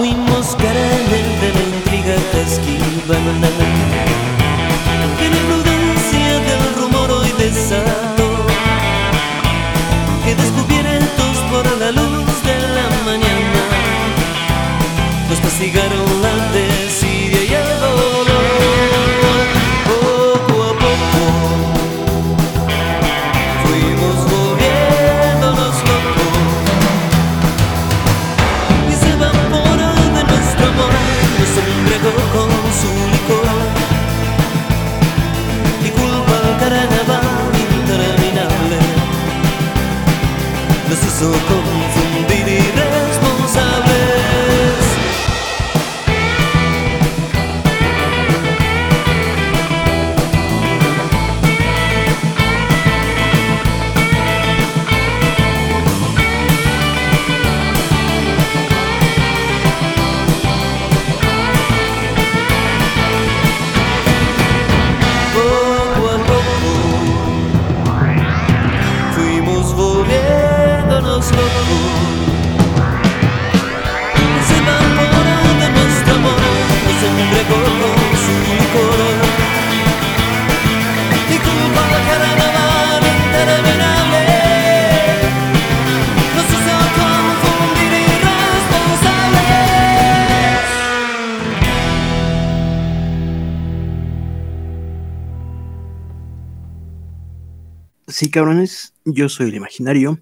fuimos caramel de la intriga que esquivan Sí, cabrones, yo soy el imaginario.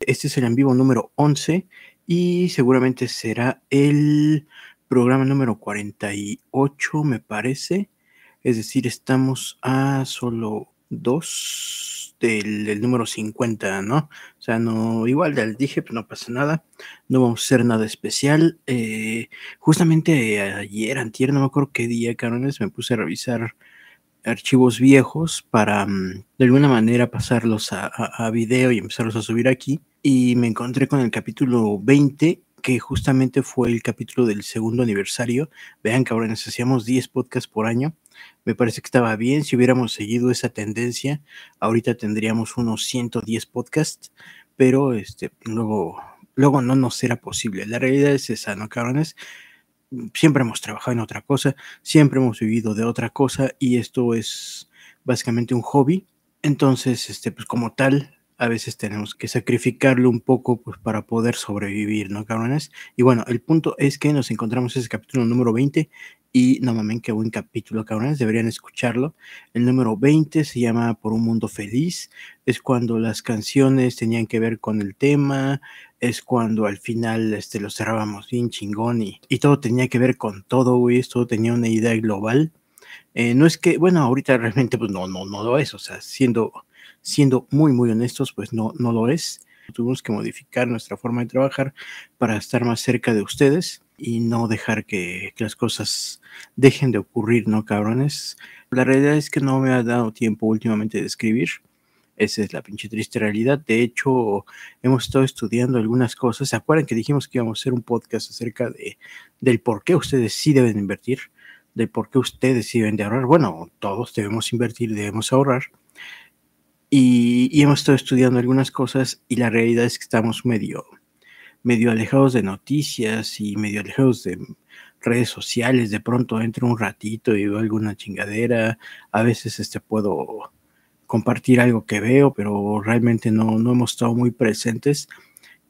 Este es el en vivo número 11 y seguramente será el programa número 48, me parece. Es decir, estamos a solo dos del, número 50, ¿no? O sea, no, igual ya les dije, pero no pasa nada. No vamos a hacer nada especial. Eh, justamente ayer, antier, no me acuerdo qué día, cabrones, me puse a revisar archivos viejos para mm, de alguna manera pasarlos a, video y empezarlos a subir aquí. Y me encontré con el capítulo 20, que justamente fue el capítulo del segundo aniversario. Vean, cabrones, hacíamos 10 podcasts por año. Me parece que estaba bien. Si hubiéramos seguido esa tendencia, ahorita tendríamos unos 110 podcasts, pero este, luego, luego no nos era posible. La realidad es esa, ¿no, cabrones? Siempre hemos trabajado en otra cosa, siempre hemos vivido de otra cosa y esto es básicamente un hobby. Entonces, este, pues como tal, a veces tenemos que sacrificarlo un poco pues para poder sobrevivir, ¿no, cabrones? Y bueno, el punto es que nos encontramos ese capítulo número 20 y no mames, qué buen capítulo, cabrones, deberían escucharlo. El número 20 se llama Por un mundo feliz, es cuando las canciones tenían que ver con el tema, es cuando al final este, lo cerrábamos bien chingón y, y todo tenía que ver con todo, güey, todo tenía una idea global. Eh, no es que, bueno, ahorita realmente pues no, no, no lo es, o sea, siendo, siendo muy, muy honestos, pues no, no lo es. Tuvimos que modificar nuestra forma de trabajar para estar más cerca de ustedes y no dejar que, las cosas dejen de ocurrir, ¿no, cabrones? La realidad es que no me ha dado tiempo últimamente de escribir. Esa es la pinche triste realidad. De hecho, hemos estado estudiando algunas cosas. ¿Se acuerdan que dijimos que íbamos a hacer un podcast acerca de, del por qué ustedes sí deben invertir? de por qué ustedes deben de ahorrar. Bueno, todos debemos invertir, debemos ahorrar. Y, hemos estado estudiando algunas cosas y la realidad es que estamos medio, medio alejados de noticias y medio alejados de redes sociales. De pronto entro un ratito y veo alguna chingadera. A veces este, puedo compartir algo que veo, pero realmente no, no hemos estado muy presentes.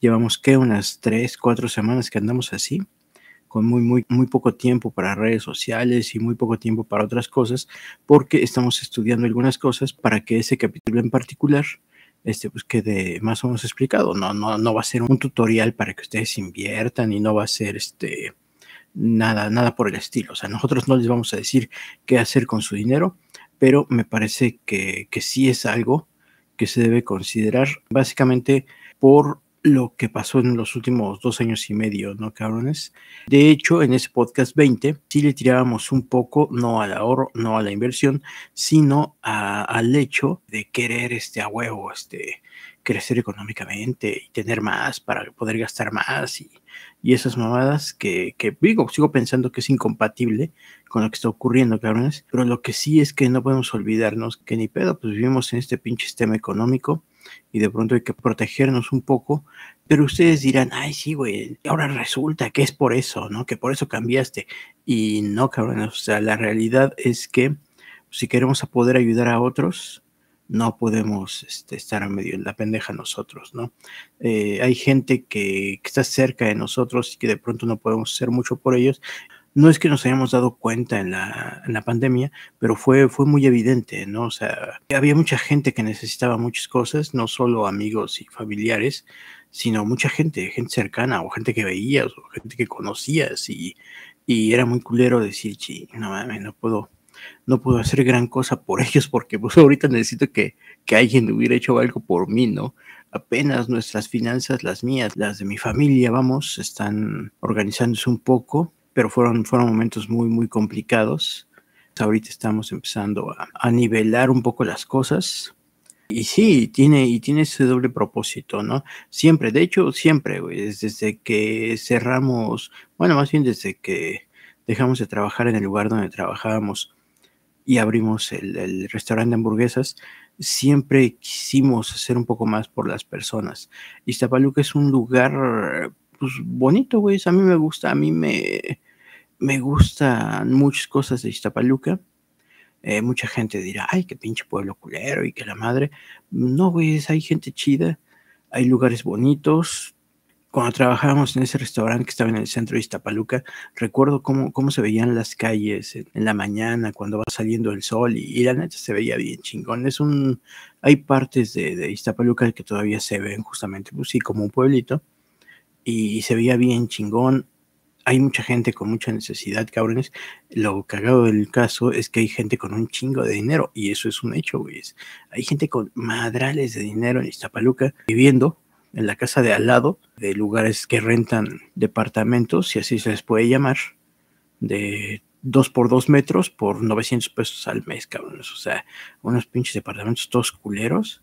Llevamos que unas tres, cuatro semanas que andamos así con muy, muy, muy poco tiempo para redes sociales y muy poco tiempo para otras cosas, porque estamos estudiando algunas cosas para que ese capítulo en particular este, pues quede más o menos explicado. No, no, no va a ser un tutorial para que ustedes inviertan y no va a ser este nada, nada por el estilo. O sea, nosotros no les vamos a decir qué hacer con su dinero, pero me parece que, que sí es algo que se debe considerar básicamente por lo que pasó en los últimos dos años y medio, ¿no, cabrones? De hecho, en ese podcast 20 sí le tirábamos un poco, no al ahorro, no a la inversión, sino al hecho de querer este a huevo, este, crecer económicamente y tener más para poder gastar más y, y esas mamadas que, que, digo, sigo pensando que es incompatible con lo que está ocurriendo, cabrones, pero lo que sí es que no podemos olvidarnos que ni pedo, pues vivimos en este pinche sistema económico y de pronto hay que protegernos un poco, pero ustedes dirán, ay, sí, güey, ahora resulta que es por eso, ¿no? Que por eso cambiaste. Y no, cabrón, o sea, la realidad es que si queremos poder ayudar a otros, no podemos este, estar medio en la pendeja nosotros, ¿no? Eh, hay gente que, que, está cerca de nosotros y que de pronto no podemos hacer mucho por ellos no es que nos hayamos dado cuenta en la, en la pandemia, pero fue, fue muy evidente, ¿no? O sea, había mucha gente que necesitaba muchas cosas, no solo amigos y familiares, sino mucha gente, gente cercana o gente que veías o gente que conocías y, y era muy culero decir, sí, no mames, no puedo, no puedo hacer gran cosa por ellos porque pues ahorita necesito que, que alguien hubiera hecho algo por mí, ¿no? Apenas nuestras finanzas, las mías, las de mi familia, vamos, están organizándose un poco pero fueron, fueron momentos muy, muy complicados. Ahorita estamos empezando a, nivelar un poco las cosas. Y sí, tiene, y tiene ese doble propósito, ¿no? Siempre, de hecho, siempre, güey, desde que cerramos, bueno, más bien desde que dejamos de trabajar en el lugar donde trabajábamos y abrimos el, el restaurante de hamburguesas, siempre quisimos hacer un poco más por las personas. Iztapaluca es un lugar, pues, bonito, güey, a mí me gusta, a mí me, me gustan muchas cosas de Iztapaluca. Eh, mucha gente dirá, ay, qué pinche pueblo culero y que la madre. No, güey, hay gente chida, hay lugares bonitos. Cuando trabajábamos en ese restaurante que estaba en el centro de Iztapaluca, recuerdo cómo, cómo se veían las calles en, la mañana cuando va saliendo el sol y, la neta se veía bien chingón. Es un, hay partes de, de Iztapaluca que todavía se ven justamente, pues sí, como un pueblito y se veía bien chingón hay mucha gente con mucha necesidad, cabrones. Lo cagado del caso es que hay gente con un chingo de dinero y eso es un hecho, güey. Hay gente con madrales de dinero en Iztapaluca viviendo en la casa de al lado, de lugares que rentan departamentos, si así se les puede llamar, de dos por dos metros por 900 pesos al mes, cabrones. O sea, unos pinches departamentos todos culeros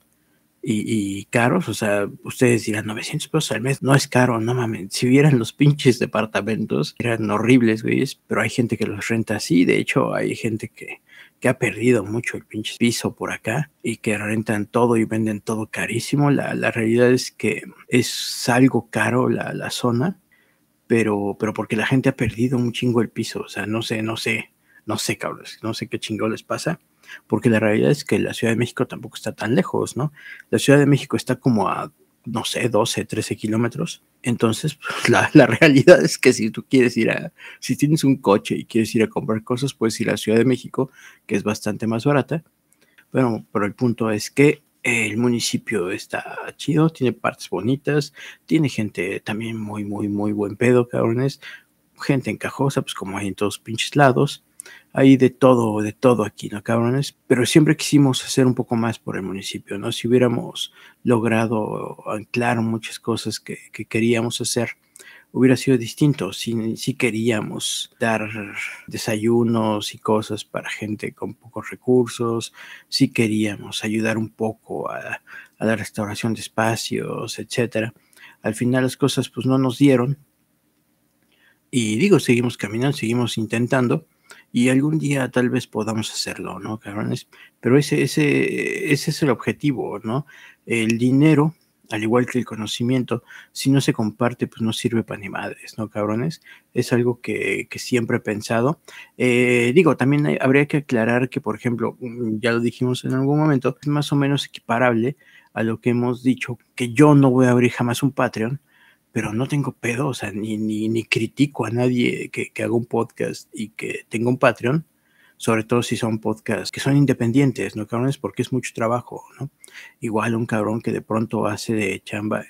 y, caros, o sea, ustedes dirán 900 pesos al mes, no es caro, no mames, si vieran los pinches departamentos, eran horribles, güey, pero hay gente que los renta así, de hecho hay gente que, que ha perdido mucho el pinche piso por acá y que rentan todo y venden todo carísimo, la, la realidad es que es algo caro la, la zona, pero, pero porque la gente ha perdido un chingo el piso, o sea, no sé, no sé, no sé, cabros, no sé qué chingo les pasa, porque la realidad es que la Ciudad de México tampoco está tan lejos, ¿no? La Ciudad de México está como a, no sé, 12, 13 kilómetros. Entonces, pues, la, la, realidad es que si tú quieres ir a, si tienes un coche y quieres ir a comprar cosas, puedes ir a la Ciudad de México, que es bastante más barata. Bueno, pero el punto es que el municipio está chido, tiene partes bonitas, tiene gente también muy, muy, muy buen pedo, cabrones. Gente encajosa, pues como hay en todos pinches lados hay de todo, de todo aquí, ¿no, cabrones? Pero siempre quisimos hacer un poco más por el municipio, ¿no? Si hubiéramos logrado anclar muchas cosas que, que queríamos hacer, hubiera sido distinto. Si, si queríamos dar desayunos y cosas para gente con pocos recursos, si queríamos ayudar un poco a, a la restauración de espacios, etcétera. Al final las cosas pues no nos dieron. Y digo, seguimos caminando, seguimos intentando Y algún día tal vez podamos hacerlo, ¿no, cabrones? Pero ese, ese, ese es el objetivo, ¿no? El dinero al igual que el conocimiento, si no se comparte, pues no sirve para ni madres, ¿no, cabrones? Es algo que, siempre he pensado. Eh, digo, también habría que aclarar que, por ejemplo, mm, ya lo dijimos en algún momento, es más o menos equiparable a lo que hemos dicho, que yo no voy a abrir jamás un Patreon, pero no tengo pedo, o sea, ni, ni, ni critico a nadie que, que haga un podcast y que tenga un Patreon, sobre todo si son podcasts que son independientes, ¿no, cabrones? Porque es mucho trabajo, ¿no? Igual un cabrón que de pronto hace chamba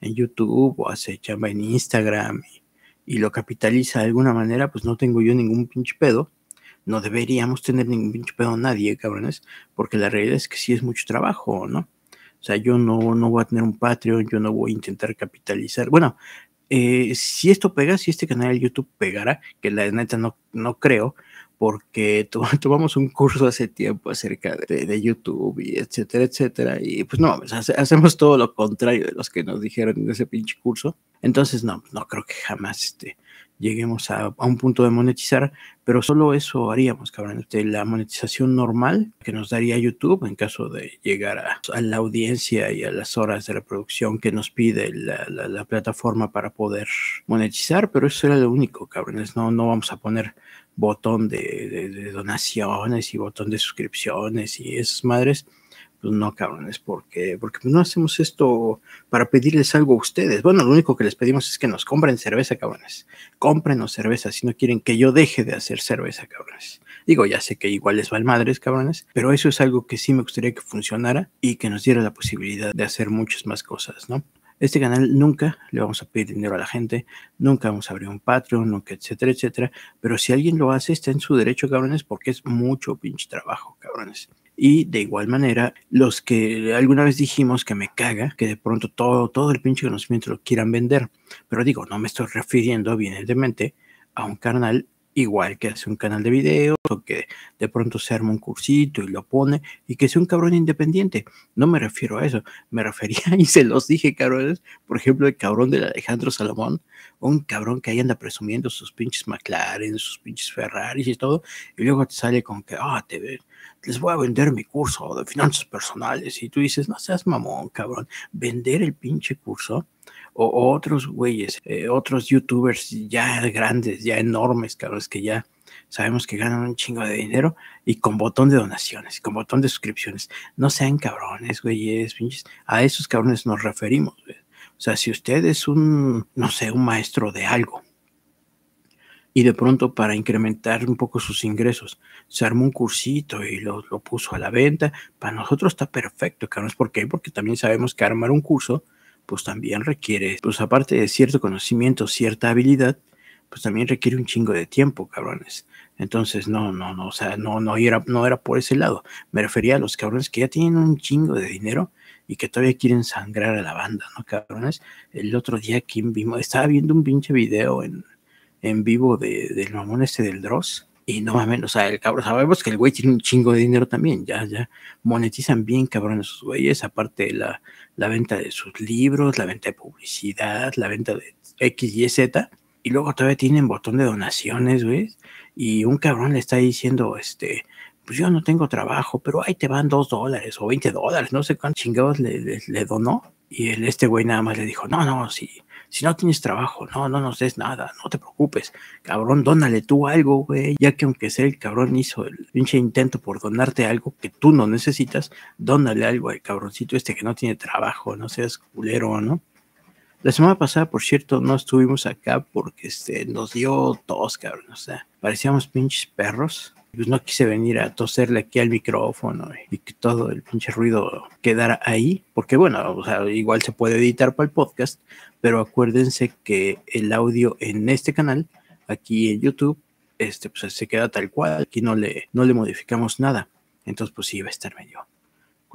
en, YouTube o hace chamba en Instagram y, lo capitaliza de alguna manera, pues no tengo yo ningún pinche pedo. No deberíamos tener ningún pinche pedo nadie, cabrones, porque la realidad es que sí es mucho trabajo, ¿no? O sea, yo no, no voy a tener un Patreon, yo no voy a intentar capitalizar. Bueno, eh, si esto pega, si este canal de YouTube pegara, que la neta no, no creo, porque tomamos un curso hace tiempo acerca de, YouTube y etcétera, etcétera, y pues no, hacemos todo lo contrario de los que nos dijeron en ese pinche curso. Entonces, no, no creo que jamás este, lleguemos a, un punto de monetizar, pero solo eso haríamos, cabrón. Este, la monetización normal que nos daría YouTube en caso de llegar a, la audiencia y a las horas de reproducción que nos pide la, plataforma para poder monetizar, pero eso era lo único, cabrones. No, no vamos a poner botón de, donaciones y botón de suscripciones y esas madres, pues no, cabrones, porque, porque no hacemos esto para pedirles algo a ustedes. Bueno, lo único que les pedimos es que nos compren cerveza, cabrones. Cómprenos cerveza si no quieren que yo deje de hacer cerveza, cabrones. Digo, ya sé que igual les va el madres, cabrones, pero eso es algo que sí me gustaría que funcionara y que nos diera la posibilidad de hacer muchas más cosas, ¿no? Este canal nunca le vamos a pedir dinero a la gente, nunca vamos a abrir un Patreon, nunca, etcétera, etcétera. Pero si alguien lo hace, está en su derecho, cabrones, porque es mucho pinche trabajo, cabrones. Y de igual manera, los que alguna vez dijimos que me caga, que de pronto todo, todo el pinche conocimiento lo quieran vender. Pero digo, no me estoy refiriendo, evidentemente, a un canal igual que hace un canal de videos o que de pronto se arma un cursito y lo pone y que sea un cabrón independiente. No me refiero a eso, me refería y se los dije, cabrones, por ejemplo, el cabrón de Alejandro Salomón, un cabrón que ahí anda presumiendo sus pinches McLaren, sus pinches Ferraris y todo, y luego te sale con que, ah, te les voy a vender mi curso de finanzas personales y tú dices, no seas mamón, cabrón, vender el pinche curso o, otros güeyes, eh, otros youtubers ya grandes, ya enormes, cabros, que ya sabemos que ganan un chingo de dinero y con botón de donaciones, con botón de suscripciones. No sean cabrones, güeyes, pinches. A esos cabrones nos referimos, O sea, si usted es un, no sé, un maestro de algo y de pronto para incrementar un poco sus ingresos se armó un cursito y lo, lo puso a la venta, para nosotros está perfecto, cabrones. ¿Por qué? Porque también sabemos que armar un curso pues también requiere, pues aparte de cierto conocimiento, cierta habilidad, pues también requiere un chingo de tiempo, cabrones. Entonces, no, no, no, o sea, no, no era, no era por ese lado. Me refería a los cabrones que ya tienen un chingo de dinero y que todavía quieren sangrar a la banda, ¿no, cabrones? El otro día aquí vimos, estaba viendo un pinche video en, en vivo de, del mamón este del Dross y no mames, o sea, el cabrón, sabemos que el güey tiene un chingo de dinero también, ya, ya monetizan bien cabrón esos güeyes, aparte de la, la venta de sus libros, la venta de publicidad, la venta de X, Y, Z, y luego todavía tienen botón de donaciones, güey, y un cabrón le está diciendo, este, pues yo no tengo trabajo, pero ahí te van dos dólares o veinte dólares, no sé cuántos chingados le, le, donó, y el, este güey nada más le dijo, no, no, sí, si no tienes trabajo, no, no nos des nada, no te preocupes, cabrón, dónale tú algo, güey, ya que aunque sea el cabrón hizo el pinche intento por donarte algo que tú no necesitas, dónale algo al cabroncito este que no tiene trabajo, no seas culero, ¿no? La semana pasada, por cierto, no estuvimos acá porque este, nos dio tos, cabrón. O sea, parecíamos pinches perros. Pues no quise venir a toserle aquí al micrófono y que todo el pinche ruido quedara ahí. Porque bueno, o sea, igual se puede editar para el podcast, pero acuérdense que el audio en este canal, aquí en YouTube, este, pues se queda tal cual, aquí no le, no le modificamos nada. Entonces, pues sí, va a estar medio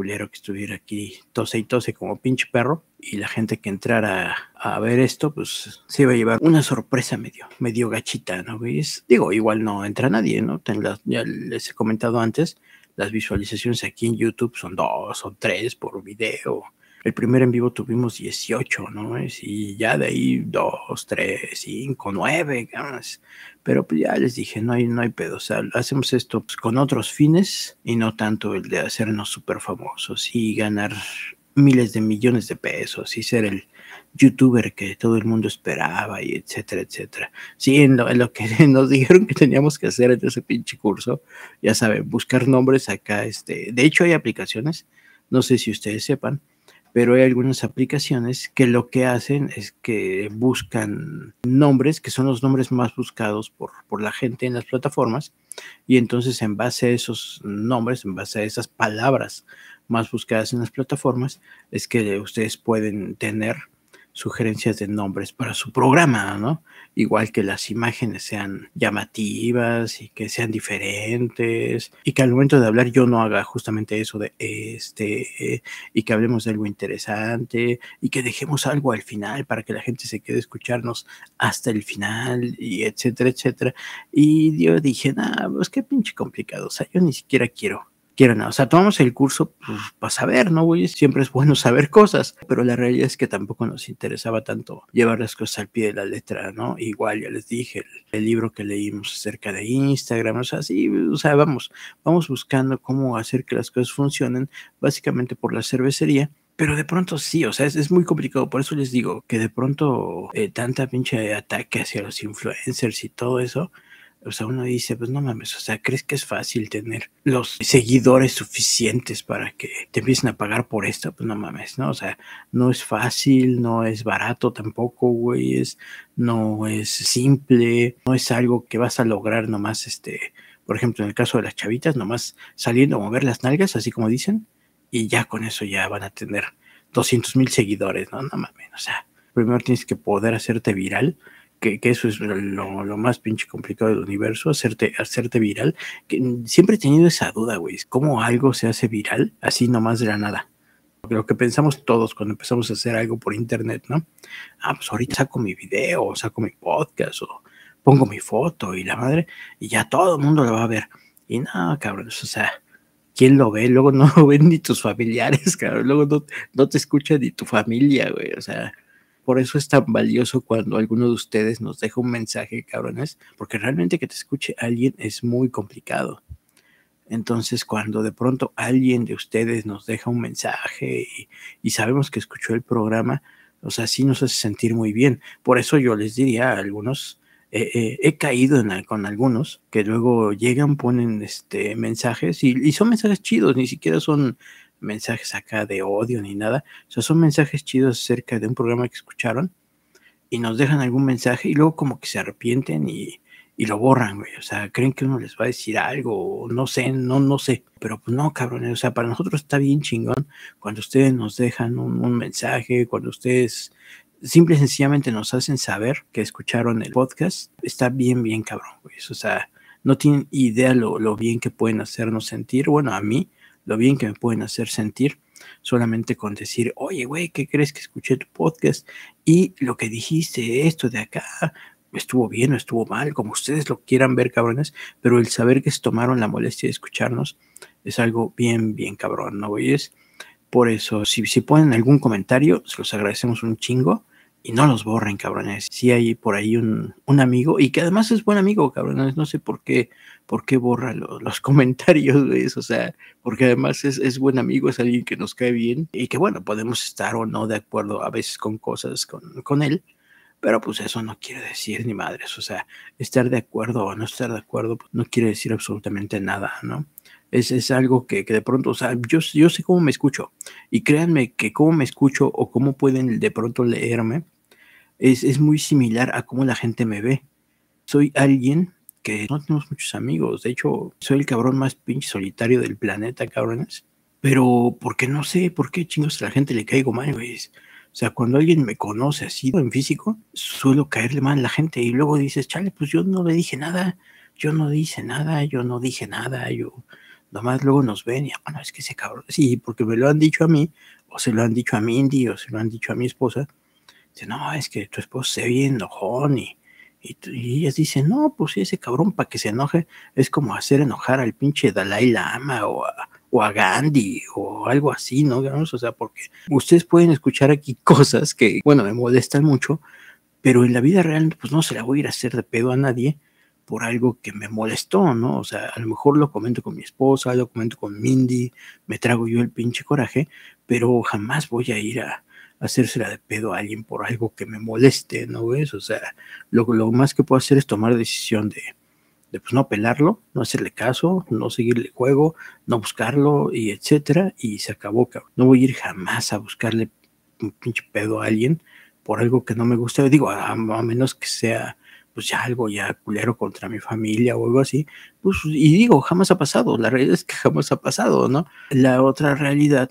que estuviera aquí tose y tose como pinche perro y la gente que entrara a ver esto, pues se iba a llevar una sorpresa medio, medio gachita, ¿no? ¿Ves? Digo, igual no entra nadie, ¿no? ya les he comentado antes, las visualizaciones aquí en YouTube son dos o tres por video El primer en vivo tuvimos 18, ¿no? Y ya de ahí 2, 3, 5, 9, pero pues ya les dije, no hay, no hay pedo, o sea, hacemos esto pues, con otros fines y no tanto el de hacernos súper famosos y ganar miles de millones de pesos y ser el youtuber que todo el mundo esperaba y etcétera, etcétera. Sí, en lo, que nos dijeron que teníamos que hacer en ese pinche curso, ya saben, buscar nombres acá, este, de hecho hay aplicaciones, no sé si ustedes sepan, pero hay algunas aplicaciones que lo que hacen es que buscan nombres que son los nombres más buscados por, por la gente en las plataformas y entonces en base a esos nombres, en base a esas palabras más buscadas en las plataformas, es que ustedes pueden tener sugerencias de nombres para su programa, ¿no? Igual que las imágenes sean llamativas y que sean diferentes y que al momento de hablar yo no haga justamente eso de este y que hablemos de algo interesante y que dejemos algo al final para que la gente se quede a escucharnos hasta el final y etcétera, etcétera. Y yo dije, nah, pues qué pinche complicado, o sea, yo ni siquiera quiero quieran. O sea, tomamos el curso pues, para saber, ¿no, güey? Siempre es bueno saber cosas, pero la realidad es que tampoco nos interesaba tanto llevar las cosas al pie de la letra, ¿no? Igual, ya les dije, el, libro que leímos acerca de Instagram, o sea, sí, o sea, vamos, vamos buscando cómo hacer que las cosas funcionen, básicamente por la cervecería. Pero de pronto sí, o sea, es, muy complicado. Por eso les digo que de pronto eh, tanta pinche ataque hacia los influencers y todo eso, o sea, uno dice, pues no mames, o sea, ¿crees que es fácil tener los seguidores suficientes para que te empiecen a pagar por esto? Pues no mames, ¿no? O sea, no es fácil, no es barato tampoco, güey, es, no es simple, no es algo que vas a lograr nomás, este, por ejemplo, en el caso de las chavitas, nomás saliendo a mover las nalgas, así como dicen, y ya con eso ya van a tener 200 mil seguidores, ¿no? No mames, o sea, primero tienes que poder hacerte viral que, eso es lo, más pinche complicado del universo, hacerte, hacerte viral. Que siempre he tenido esa duda, güey. ¿Cómo algo se hace viral así nomás de la nada? Lo que pensamos todos cuando empezamos a hacer algo por internet, ¿no? Ah, pues ahorita saco mi video, saco mi podcast, o pongo mi foto y la madre, y ya todo el mundo lo va a ver. Y no, cabrón, o sea, ¿quién lo ve? Luego no lo ven ni tus familiares, cabrón. Luego no, no te escucha ni tu familia, güey. O sea, por eso es tan valioso cuando alguno de ustedes nos deja un mensaje, cabrones, porque realmente que te escuche alguien es muy complicado. Entonces, cuando de pronto alguien de ustedes nos deja un mensaje y, sabemos que escuchó el programa, o sea, sí nos hace sentir muy bien. Por eso yo les diría a algunos, eh, eh, he caído con algunos que luego llegan, ponen este, mensajes y, y, son mensajes chidos, ni siquiera son mensajes acá de odio ni nada. O sea, son mensajes chidos acerca de un programa que escucharon y nos dejan algún mensaje y luego como que se arrepienten y, y lo borran, güey. O sea, creen que uno les va a decir algo, no sé, no, no sé. Pero pues no, cabrón. O sea, para nosotros está bien chingón cuando ustedes nos dejan un, un mensaje, cuando ustedes simple y sencillamente nos hacen saber que escucharon el podcast. Está bien, bien cabrón, güey. O sea, no tienen idea lo, lo bien que pueden hacernos sentir. Bueno, a mí lo bien que me pueden hacer sentir solamente con decir, oye, güey, ¿qué crees que escuché tu podcast? Y lo que dijiste, esto de acá, estuvo bien o estuvo mal, como ustedes lo quieran ver, cabrones, pero el saber que se tomaron la molestia de escucharnos es algo bien, bien cabrón, ¿no, güeyes? Por eso, si, si ponen algún comentario, se los agradecemos un chingo y no los borren, cabrones. Si hay por ahí un, un, amigo y que además es buen amigo, cabrones. No sé por qué, por qué borra los comentarios. O sea, porque además es, es, buen amigo, es alguien que nos cae bien y que bueno, podemos estar o no de acuerdo a veces con cosas con, con él. Pero pues eso no quiere decir ni madres. O sea, estar de acuerdo o no estar de acuerdo pues, no quiere decir absolutamente nada, ¿no? Es, es algo que, que, de pronto, o sea, yo, yo sé cómo me escucho. Y créanme que cómo me escucho o cómo pueden de pronto leerme es, es muy similar a cómo la gente me ve. Soy alguien que no tenemos muchos amigos. De hecho, soy el cabrón más pinche solitario del planeta, cabrones. Pero porque no sé por qué chingos a la gente le caigo mal, güey. O sea, cuando alguien me conoce así en físico, suelo caerle mal a la gente y luego dices, chale, pues yo no le dije nada, yo no dije nada, yo no dije nada, yo nomás luego nos ven y, bueno, es que ese cabrón, sí, porque me lo han dicho a mí, o se lo han dicho a Mindy, o se lo han dicho a mi esposa, dice, no, es que tu esposo se ve enojón y, y, ellas dicen, no, pues ese cabrón para que se enoje es como hacer enojar al pinche Dalai Lama o a, o a Gandhi o algo así, ¿no? O sea, porque ustedes pueden escuchar aquí cosas que, bueno, me molestan mucho, pero en la vida real, pues no se la voy a ir a hacer de pedo a nadie por algo que me molestó, ¿no? O sea, a lo mejor lo comento con mi esposa, lo comento con Mindy, me trago yo el pinche coraje, pero jamás voy a ir a, hacérsela de pedo a alguien por algo que me moleste, ¿no ves? O sea, lo, lo más que puedo hacer es tomar decisión de, pues no pelarlo, no hacerle caso, no seguirle juego, no buscarlo y etcétera, y se acabó. No voy a ir jamás a buscarle un pinche pedo a alguien por algo que no me gusta. Digo, a menos que sea pues ya algo ya culero contra mi familia o algo así, pues y digo, jamás ha pasado, la realidad es que jamás ha pasado, ¿no? La otra realidad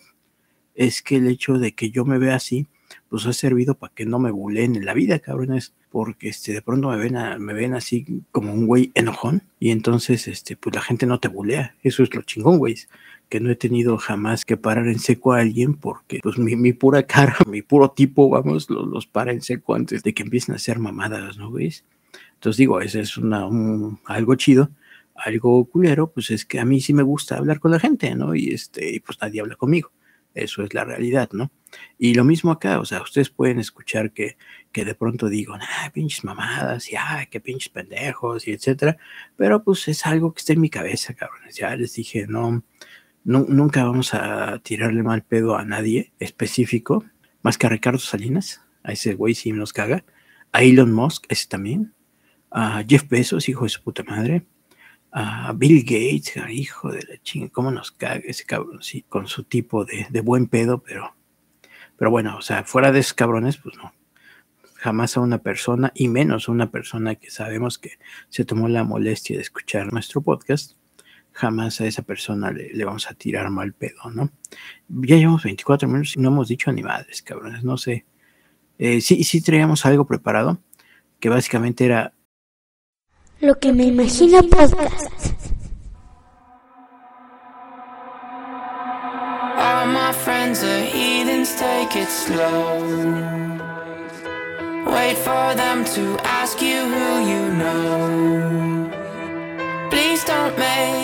es que el hecho de que yo me vea así, pues ha servido para que no me buleen en la vida, cabrones, porque este, de pronto me ven, me ven así como un güey enojón y entonces, este, pues la gente no te bulea, eso es lo chingón, güey, que no he tenido jamás que parar en seco a alguien porque pues mi, mi pura cara, mi puro tipo, vamos, los, los para en seco antes de que empiecen a hacer mamadas, ¿no, güey? Entonces digo, ese es una, algo chido. Algo culero, pues es que a mí sí me gusta hablar con la gente, ¿no? Y este, pues nadie habla conmigo. Eso es la realidad, ¿no? Y lo mismo acá, o sea, ustedes pueden escuchar que, que de pronto digo, ah, pinches mamadas, y ah, qué pinches pendejos, y etcétera, pero pues es algo que está en mi cabeza, cabrones. Ya les dije, no, no nunca vamos a tirarle mal pedo a nadie específico, más que a Ricardo Salinas, a ese güey sí nos caga, a Elon Musk, ese también, a Jeff Bezos, hijo de su puta madre, a Bill Gates, hijo de la chinga, cómo nos caga ese cabrón, sí, con su tipo de, buen pedo, pero, pero bueno, o sea, fuera de esos cabrones, pues no. Jamás a una persona, y menos a una persona que sabemos que se tomó la molestia de escuchar nuestro podcast, jamás a esa persona le, vamos a tirar mal pedo, ¿no? Ya llevamos 24 minutos y no hemos dicho ni madres, cabrones, no sé. Eh, sí, sí traíamos algo preparado, que básicamente era lo que me imagino podcast. All my friends are heathens, take it slow. Wait for them to ask you who you know. Please don't make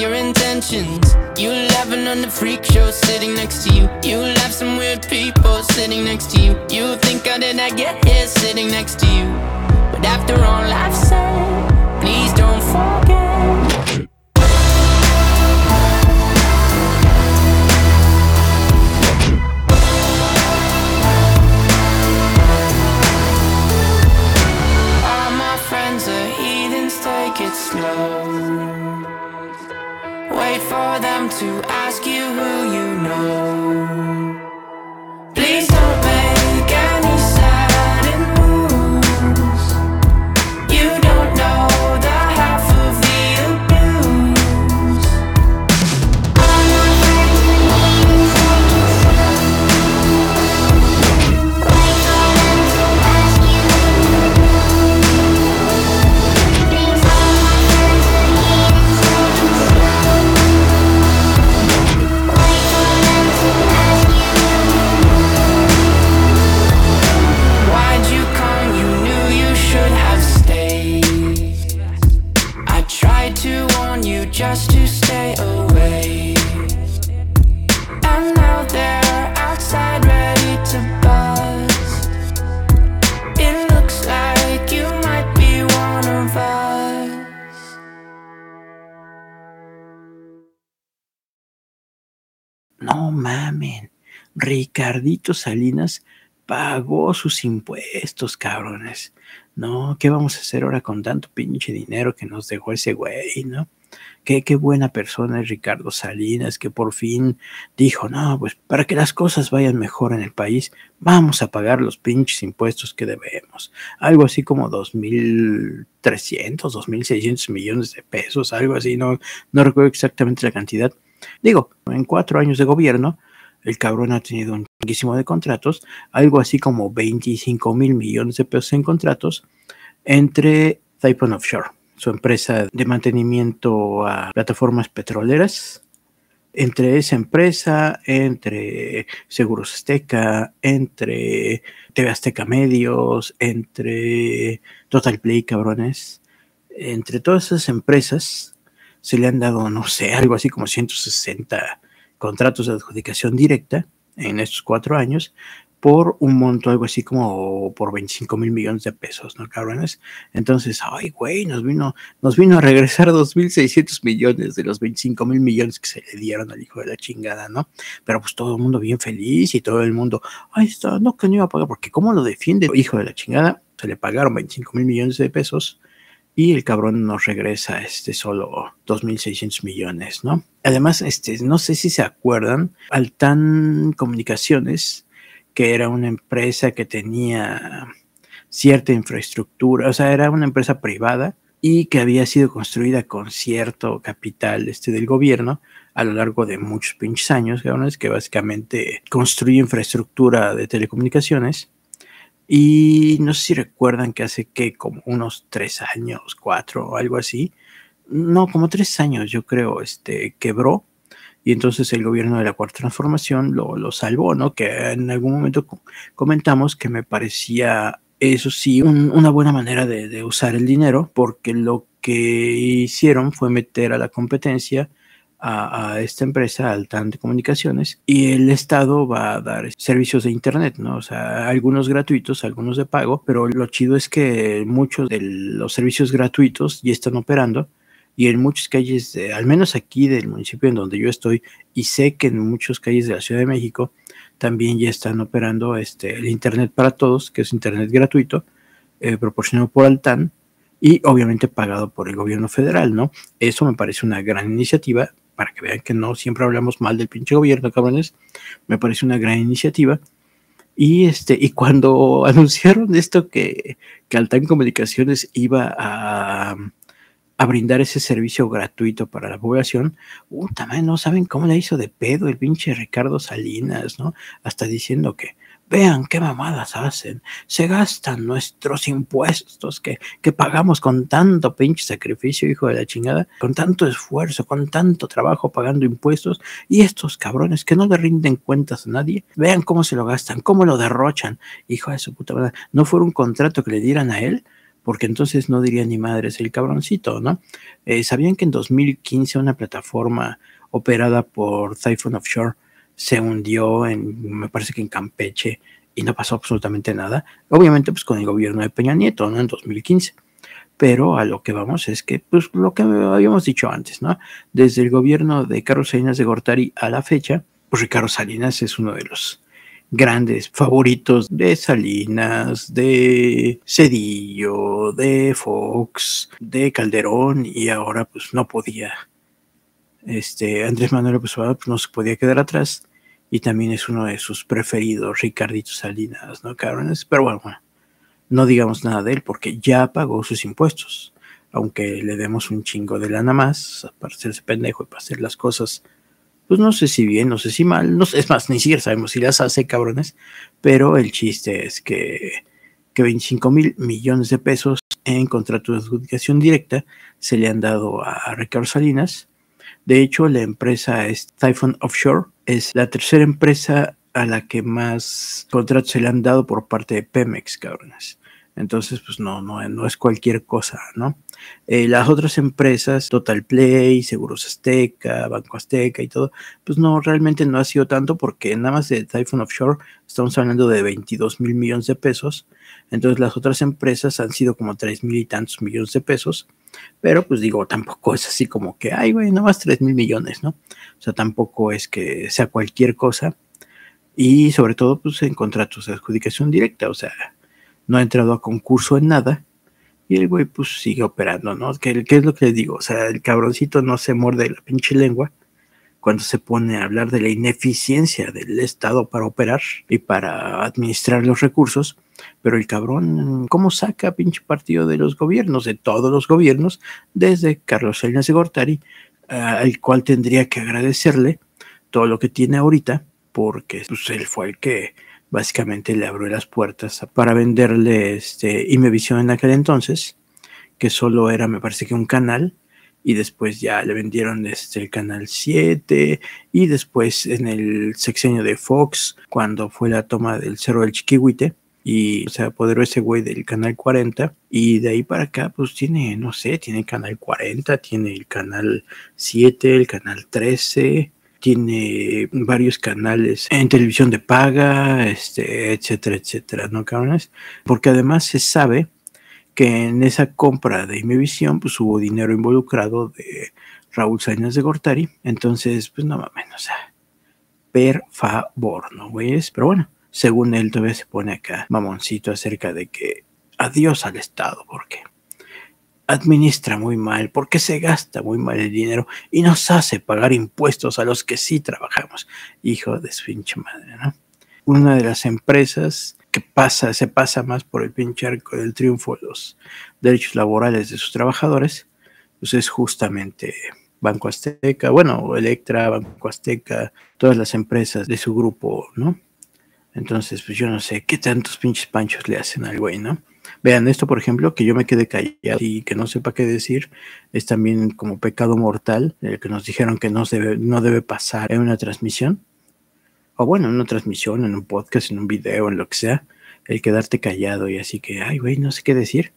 your intentions. You laughing on the freak show sitting next to you. You laugh some weird people sitting next to you. You think I did not get here sitting next to you. But after all I've said, Ricardito Salinas pagó sus impuestos, cabrones. No, ¿qué vamos a hacer ahora con tanto pinche dinero que nos dejó ese güey, no? Qué, qué buena persona es Ricardo Salinas, que por fin dijo, no, pues para que las cosas vayan mejor en el país, vamos a pagar los pinches impuestos que debemos. Algo así como 2.300, 2.600 millones de pesos, algo así, no, no recuerdo exactamente la cantidad. Digo, en cuatro años de gobierno, el cabrón ha tenido un chinguísimo de contratos, algo así como 25 mil millones de pesos en contratos entre Taipan Offshore su empresa de mantenimiento a plataformas petroleras. Entre esa empresa, entre Seguros Azteca, entre TV Azteca Medios, entre Total Play, cabrones, entre todas esas empresas se le han dado, no sé, algo así como 160 contratos de adjudicación directa en estos cuatro años por un monto algo así como por 25 mil millones de pesos, ¿no, cabrones? Entonces, ay, güey, nos vino, nos vino a regresar 2.600 millones de los 25 mil millones que se le dieron al hijo de la chingada, ¿no? Pero pues todo el mundo bien feliz y todo el mundo, ay, está, no, que no iba a pagar, porque ¿cómo lo defiende, hijo de la chingada? Se le pagaron 25 mil millones de pesos y el cabrón nos regresa este solo 2.600 millones, ¿no? Además, este, no sé si se acuerdan, Altan Comunicaciones que era una empresa que tenía cierta infraestructura, o sea, era una empresa privada y que había sido construida con cierto capital este, del gobierno a lo largo de muchos pinches años, que básicamente construye infraestructura de telecomunicaciones. Y no sé si recuerdan que hace que como unos tres años, cuatro o algo así, no, como tres años yo creo, este, quebró y entonces el gobierno de la Cuarta Transformación lo, lo salvó, ¿no? Que en algún momento comentamos que me parecía eso sí, una buena manera de, de, usar el dinero, porque lo que hicieron fue meter a la competencia a, esta empresa, Altan de Comunicaciones, y el Estado va a dar servicios de Internet, ¿no? O sea, algunos gratuitos, algunos de pago, pero lo chido es que muchos de los servicios gratuitos ya están operando y en muchas calles, al menos aquí del municipio en donde yo estoy, y sé que en muchas calles de la Ciudad de México también ya están operando este, el Internet para Todos, que es Internet gratuito, eh, proporcionado por Altan y obviamente pagado por el gobierno federal, ¿no? Eso me parece una gran iniciativa, para que vean que no siempre hablamos mal del pinche gobierno, cabrones, me parece una gran iniciativa. Y este, y cuando anunciaron esto que, que Altan Comunicaciones iba a a brindar ese servicio gratuito para la población, uh, también no saben cómo le hizo de pedo el pinche Ricardo Salinas, ¿no? Hasta diciendo que, vean qué mamadas hacen, se gastan nuestros impuestos que, que pagamos con tanto pinche sacrificio, hijo de la chingada, con tanto esfuerzo, con tanto trabajo pagando impuestos, y estos cabrones que no le rinden cuentas a nadie, vean cómo se lo gastan, cómo lo derrochan, hijo de su puta madre, no fuera un contrato que le dieran a él, porque entonces no diría ni madres el cabroncito, ¿no? Eh, ¿Sabían que en 2015 una plataforma operada por Typhoon Offshore se hundió en, me parece que en Campeche, y no pasó absolutamente nada? Obviamente, pues con el gobierno de Peña Nieto, ¿no? En 2015. Pero a lo que vamos es que, pues lo que habíamos dicho antes, ¿no? Desde el gobierno de Carlos Salinas de Gortari a la fecha, pues Ricardo Salinas es uno de los grandes favoritos de Salinas, de Cedillo, de Fox, de Calderón y ahora pues no podía. Este Andrés Manuel pues, no se podía quedar atrás y también es uno de sus preferidos, Ricardito Salinas, ¿no, cabrones? Pero bueno, bueno, no digamos nada de él porque ya pagó sus impuestos. Aunque le demos un chingo de lana más para hacerse pendejo y para hacer las cosas pues no sé si bien, no sé si mal, no es más, ni siquiera sabemos si las hace, cabrones, pero el chiste es que, que 25 mil millones de pesos en contrato de adjudicación directa se le han dado a Ricardo Salinas. De hecho, la empresa es Typhon Offshore, es la tercera empresa a la que más contratos se le han dado por parte de Pemex, cabrones. Entonces, pues no, no es cualquier cosa, ¿no? Eh, las otras empresas, Total Play, Seguros Azteca, Banco Azteca y todo, pues no, realmente no ha sido tanto porque nada más de Typhoon Offshore estamos hablando de 22 mil millones de pesos. Entonces las otras empresas han sido como 3 mil y tantos millones de pesos. Pero pues digo, tampoco es así como que, ay, güey, nada más 3 mil millones, ¿no? O sea, tampoco es que sea cualquier cosa. Y sobre todo, pues en contratos de adjudicación directa, o sea, no ha entrado a concurso en nada. Y el güey pues sigue operando, ¿no? ¿Qué, ¿Qué, es lo que le digo? O sea, el cabroncito no se muerde la pinche lengua cuando se pone a hablar de la ineficiencia del Estado para operar y para administrar los recursos. Pero el cabrón, ¿cómo saca pinche partido de los gobiernos, de todos los gobiernos, desde Carlos Salinas de Gortari, al cual tendría que agradecerle todo lo que tiene ahorita, porque pues, él fue el que básicamente le abrió las puertas para venderle este Imevisión en aquel entonces, que solo era, me parece que un canal, y después ya le vendieron este, el canal 7, y después en el sexenio de Fox, cuando fue la toma del Cerro del Chiquihuite, y se apoderó ese güey del canal 40 y de ahí para acá pues tiene, no sé, tiene canal 40, tiene el canal 7, el canal 13, tiene varios canales en televisión de paga, este, etcétera, etcétera, ¿no, cabrones? Porque además se sabe que en esa compra de Imevisión, pues hubo dinero involucrado de Raúl Sáenz de Gortari, entonces, pues no mames, o sea, per favor, ¿no, güeyes? Pero bueno, según él todavía se pone acá mamoncito acerca de que adiós al Estado, porque administra muy mal, porque se gasta muy mal el dinero y nos hace pagar impuestos a los que sí trabajamos. Hijo de su pinche madre, ¿no? Una de las empresas que pasa, se pasa más por el pinche arco del triunfo de los derechos laborales de sus trabajadores, pues es justamente Banco Azteca, bueno, Electra, Banco Azteca, todas las empresas de su grupo, ¿no? Entonces, pues yo no sé qué tantos pinches panchos le hacen al güey, ¿no? Vean, esto, por ejemplo, que yo me quede callado y que no sepa qué decir, es también como pecado mortal, el que nos dijeron que no debe, no debe pasar en una transmisión, o bueno, en una transmisión, en un podcast, en un video, en lo que sea, el quedarte callado y así que, ay, güey, no sé qué decir.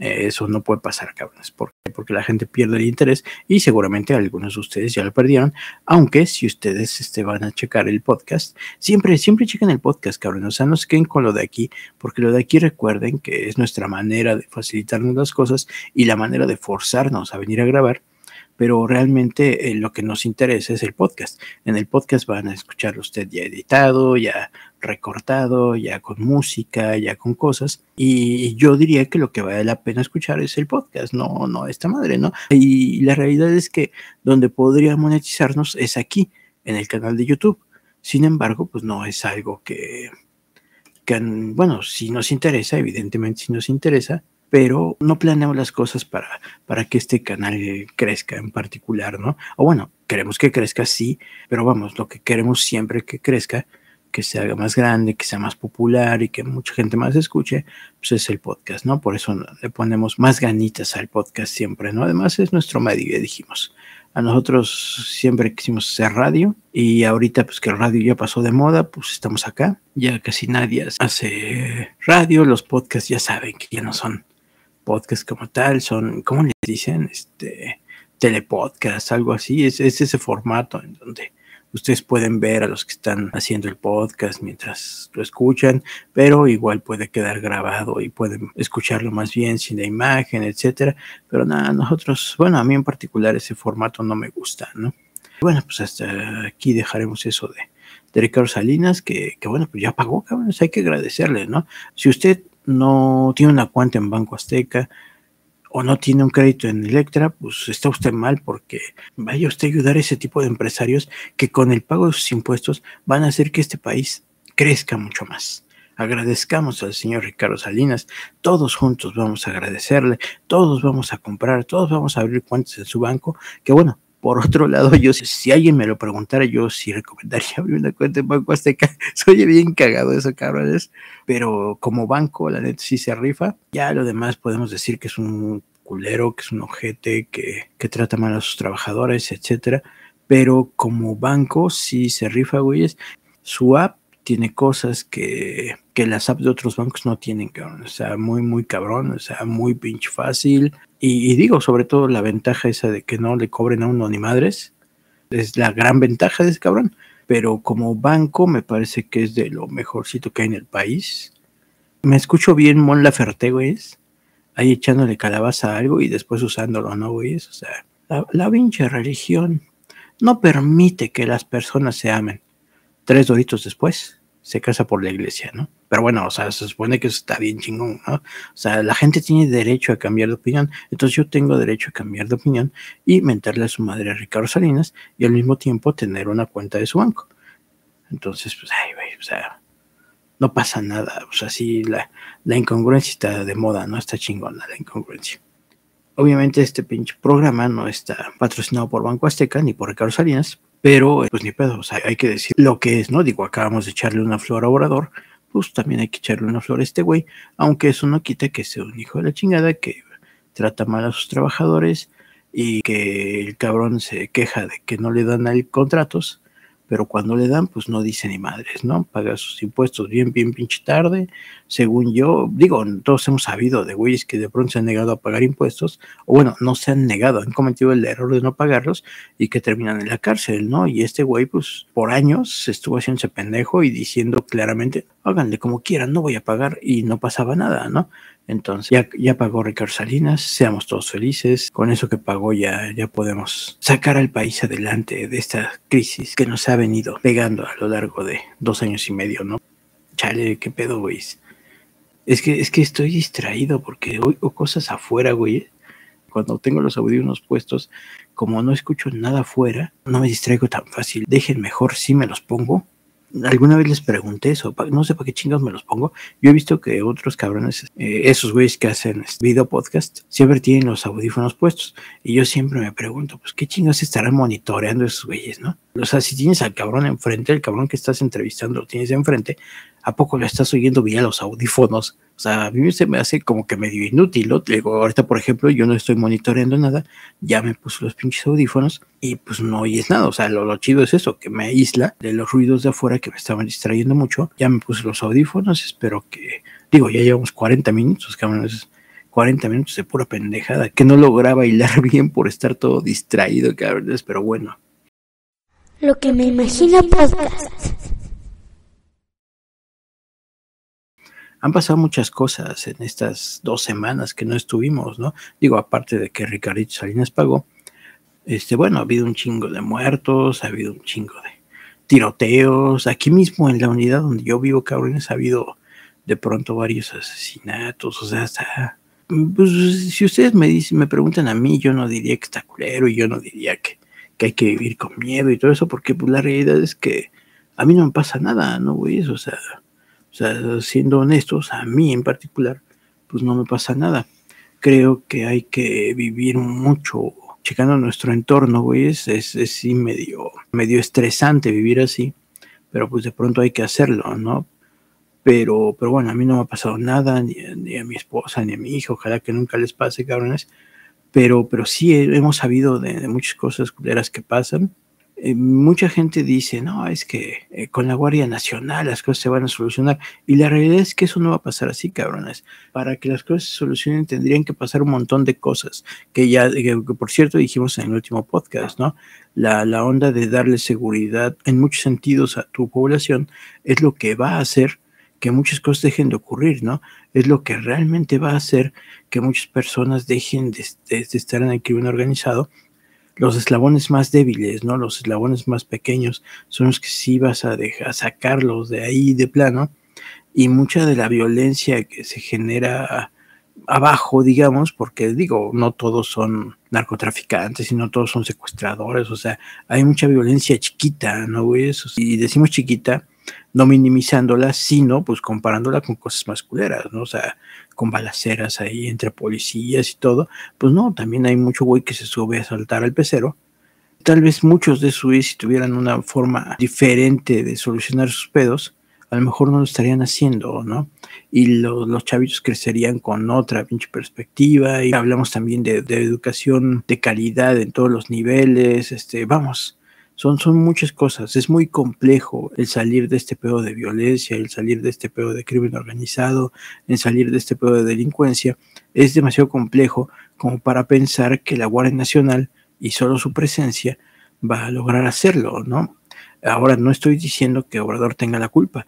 Eh, eso no puede pasar, cabrones. ¿Por qué? Porque la gente pierde el interés y seguramente algunos de ustedes ya lo perdieron. Aunque si ustedes este, van a checar el podcast, siempre, siempre chequen el podcast, cabrones. O sea, no se queden con lo de aquí, porque lo de aquí recuerden que es nuestra manera de facilitarnos las cosas y la manera de forzarnos a venir a grabar pero realmente eh, lo que nos interesa es el podcast. En el podcast van a escucharlo usted ya editado, ya recortado, ya con música, ya con cosas. Y yo diría que lo que vale la pena escuchar es el podcast, no, no esta madre, ¿no? Y la realidad es que donde podría monetizarnos es aquí, en el canal de YouTube. Sin embargo, pues no es algo que, que bueno, si nos interesa, evidentemente si nos interesa, pero no planeamos las cosas para, para que este canal crezca en particular, ¿no? O bueno, queremos que crezca, sí, pero vamos, lo que queremos siempre que crezca, que se haga más grande, que sea más popular y que mucha gente más escuche, pues es el podcast, ¿no? Por eso le ponemos más ganitas al podcast siempre, ¿no? Además es nuestro medio, ya dijimos. A nosotros siempre quisimos hacer radio y ahorita pues que el radio ya pasó de moda, pues estamos acá. Ya casi nadie hace radio, los podcasts ya saben que ya no son podcast como tal, son, ¿cómo les dicen? Este, telepodcast, algo así, es, es ese formato en donde ustedes pueden ver a los que están haciendo el podcast mientras lo escuchan, pero igual puede quedar grabado y pueden escucharlo más bien sin la imagen, etcétera. Pero nada, nosotros, bueno, a mí en particular ese formato no me gusta, ¿no? Bueno, pues hasta aquí dejaremos eso de, de Ricardo Salinas, que, que bueno, pues ya pagó, cabrón, hay que agradecerle, ¿no? Si usted no tiene una cuenta en Banco Azteca o no tiene un crédito en Electra, pues está usted mal porque vaya usted a ayudar a ese tipo de empresarios que con el pago de sus impuestos van a hacer que este país crezca mucho más. Agradezcamos al señor Ricardo Salinas, todos juntos vamos a agradecerle, todos vamos a comprar, todos vamos a abrir cuentas en su banco, que bueno, por otro lado, yo, si alguien me lo preguntara, yo sí recomendaría abrir una cuenta en Banco Azteca. Soy bien cagado eso, cabrones. Pero como banco, la neta sí se rifa. Ya lo demás podemos decir que es un culero, que es un ojete, que, que trata mal a sus trabajadores, etcétera. Pero como banco sí se rifa, güeyes. Su app tiene cosas que, que las apps de otros bancos no tienen, cabrón. O sea, muy, muy cabrón, o sea, muy pinche fácil. Y, digo, sobre todo la ventaja esa de que no le cobren a uno ni madres, es la gran ventaja de ese cabrón. Pero como banco me parece que es de lo mejorcito que hay en el país. Me escucho bien Mon Laferte, güey. Ahí echándole calabaza a algo y después usándolo, ¿no, güey? O sea, la, la pinche religión no permite que las personas se amen. Tres doritos después, se casa por la iglesia, ¿no? Pero bueno, o sea, se supone que eso está bien chingón, ¿no? O sea, la gente tiene derecho a cambiar de opinión, entonces yo tengo derecho a cambiar de opinión y mentarle a su madre a Ricardo Salinas y al mismo tiempo tener una cuenta de su banco. Entonces, pues, ay, güey, o sea, no pasa nada, o sea, sí, la, la incongruencia está de moda, ¿no? Está chingona la incongruencia. Obviamente este pinche programa no está patrocinado por Banco Azteca ni por Ricardo Salinas, pero pues ni pedo, o sea, hay que decir lo que es, ¿no? Digo, acabamos de echarle una flor a Obrador, pues también hay que echarle una flor a este güey, aunque eso no quita que sea un hijo de la chingada, que trata mal a sus trabajadores y que el cabrón se queja de que no le dan contratos, pero cuando le dan, pues no dice ni madres, ¿no? Paga sus impuestos bien, bien pinche tarde, según yo, digo, todos hemos sabido de güeyes que de pronto se han negado a pagar impuestos, o bueno, no se han negado, han cometido el error de no pagarlos y que terminan en la cárcel, ¿no? Y este güey, pues, por años estuvo haciéndose pendejo y diciendo claramente, háganle como quieran, no voy a pagar, y no pasaba nada, ¿no? Entonces, ya, ya pagó Ricardo Salinas, seamos todos felices. Con eso que pagó ya, ya podemos sacar al país adelante de esta crisis que nos ha venido pegando a lo largo de dos años y medio, ¿no? Chale, qué pedo, güey. Es que, es que estoy distraído porque oigo cosas afuera, güey. Cuando tengo los audífonos puestos, como no escucho nada afuera, no me distraigo tan fácil. Dejen mejor si me los pongo alguna vez les pregunté eso, no sé para qué chingados me los pongo. Yo he visto que otros cabrones, eh, esos güeyes que hacen video podcast, siempre tienen los audífonos puestos. Y yo siempre me pregunto, pues qué chingados estarán monitoreando esos güeyes, ¿no? O sea, si tienes al cabrón enfrente, el cabrón que estás entrevistando lo tienes enfrente, ¿a poco lo estás oyendo vía los audífonos? O sea, a mí se me hace como que medio inútil. ¿no? Digo, ahorita, por ejemplo, yo no estoy monitoreando nada, ya me puse los pinches audífonos y pues no oyes nada. O sea, lo, chido es eso, que me aísla de los ruidos de afuera que me estaban distrayendo mucho. Ya me puse los audífonos, espero que, digo, ya llevamos 40 minutos, cabrones. 40 minutos de pura pendejada, que no lograba bailar bien por estar todo distraído, cabrones, pero bueno. Lo que me imagino podcast. han pasado muchas cosas en estas dos semanas que no estuvimos, ¿no? Digo, aparte de que Ricardito Salinas pagó, este, bueno, ha habido un chingo de muertos, ha habido un chingo de tiroteos. Aquí mismo en la unidad donde yo vivo, cabrones, ha habido de pronto varios asesinatos, o sea, hasta... Pues, si ustedes me dicen, me preguntan a mí, yo no diría que está culero y yo no diría que, que hay que vivir con miedo y todo eso, porque pues la realidad es que a mí no me pasa nada, ¿no, güey? O sea, o sea, siendo honestos, a mí en particular, pues no me pasa nada. Creo que hay que vivir mucho checando nuestro entorno, güey. Es, es, es sí medio, medio estresante vivir así, pero pues de pronto hay que hacerlo, ¿no? Pero, pero bueno, a mí no me ha pasado nada, ni, a mi esposa, ni a mi hijo, ojalá que nunca les pase, cabrones. Pero, pero sí hemos sabido de, muchas cosas culeras que pasan eh, mucha gente dice, no, es que eh, con la Guardia Nacional las cosas se van a solucionar. Y la realidad es que eso no va a pasar así, cabrones. Para que las cosas se solucionen tendrían que pasar un montón de cosas, que ya, que, por cierto dijimos en el último podcast, ¿no? La, la onda de darle seguridad en muchos sentidos a tu población es lo que va a hacer que muchas cosas dejen de ocurrir, ¿no? Es lo que realmente va a hacer que muchas personas dejen de, estar en el crimen organizado los eslabones más débiles, ¿no? Los eslabones más pequeños son los que sí vas a dejar sacarlos de ahí de plano y mucha de la violencia que se genera abajo, digamos, porque digo, no todos son narcotraficantes y no todos son secuestradores, o sea, hay mucha violencia chiquita, ¿no, güey? Y decimos chiquita, no minimizándola, sino pues comparándola con cosas más culeras, ¿no? O sea, con balaceras ahí entre policías y todo, pues no, también hay mucho güey que se sube a saltar al pecero. Tal vez muchos de esos si tuvieran una forma diferente de solucionar sus pedos, a lo mejor no lo estarían haciendo, ¿no? Y los, los chavitos crecerían con otra pinche perspectiva. Y hablamos también de, de educación de calidad en todos los niveles. Este, vamos, Son, son muchas cosas. Es muy complejo el salir de este pedo de violencia, el salir de este pedo de crimen organizado, el salir de este pedo de delincuencia. Es demasiado complejo como para pensar que la Guardia Nacional y solo su presencia va a lograr hacerlo, ¿no? Ahora no estoy diciendo que Obrador tenga la culpa,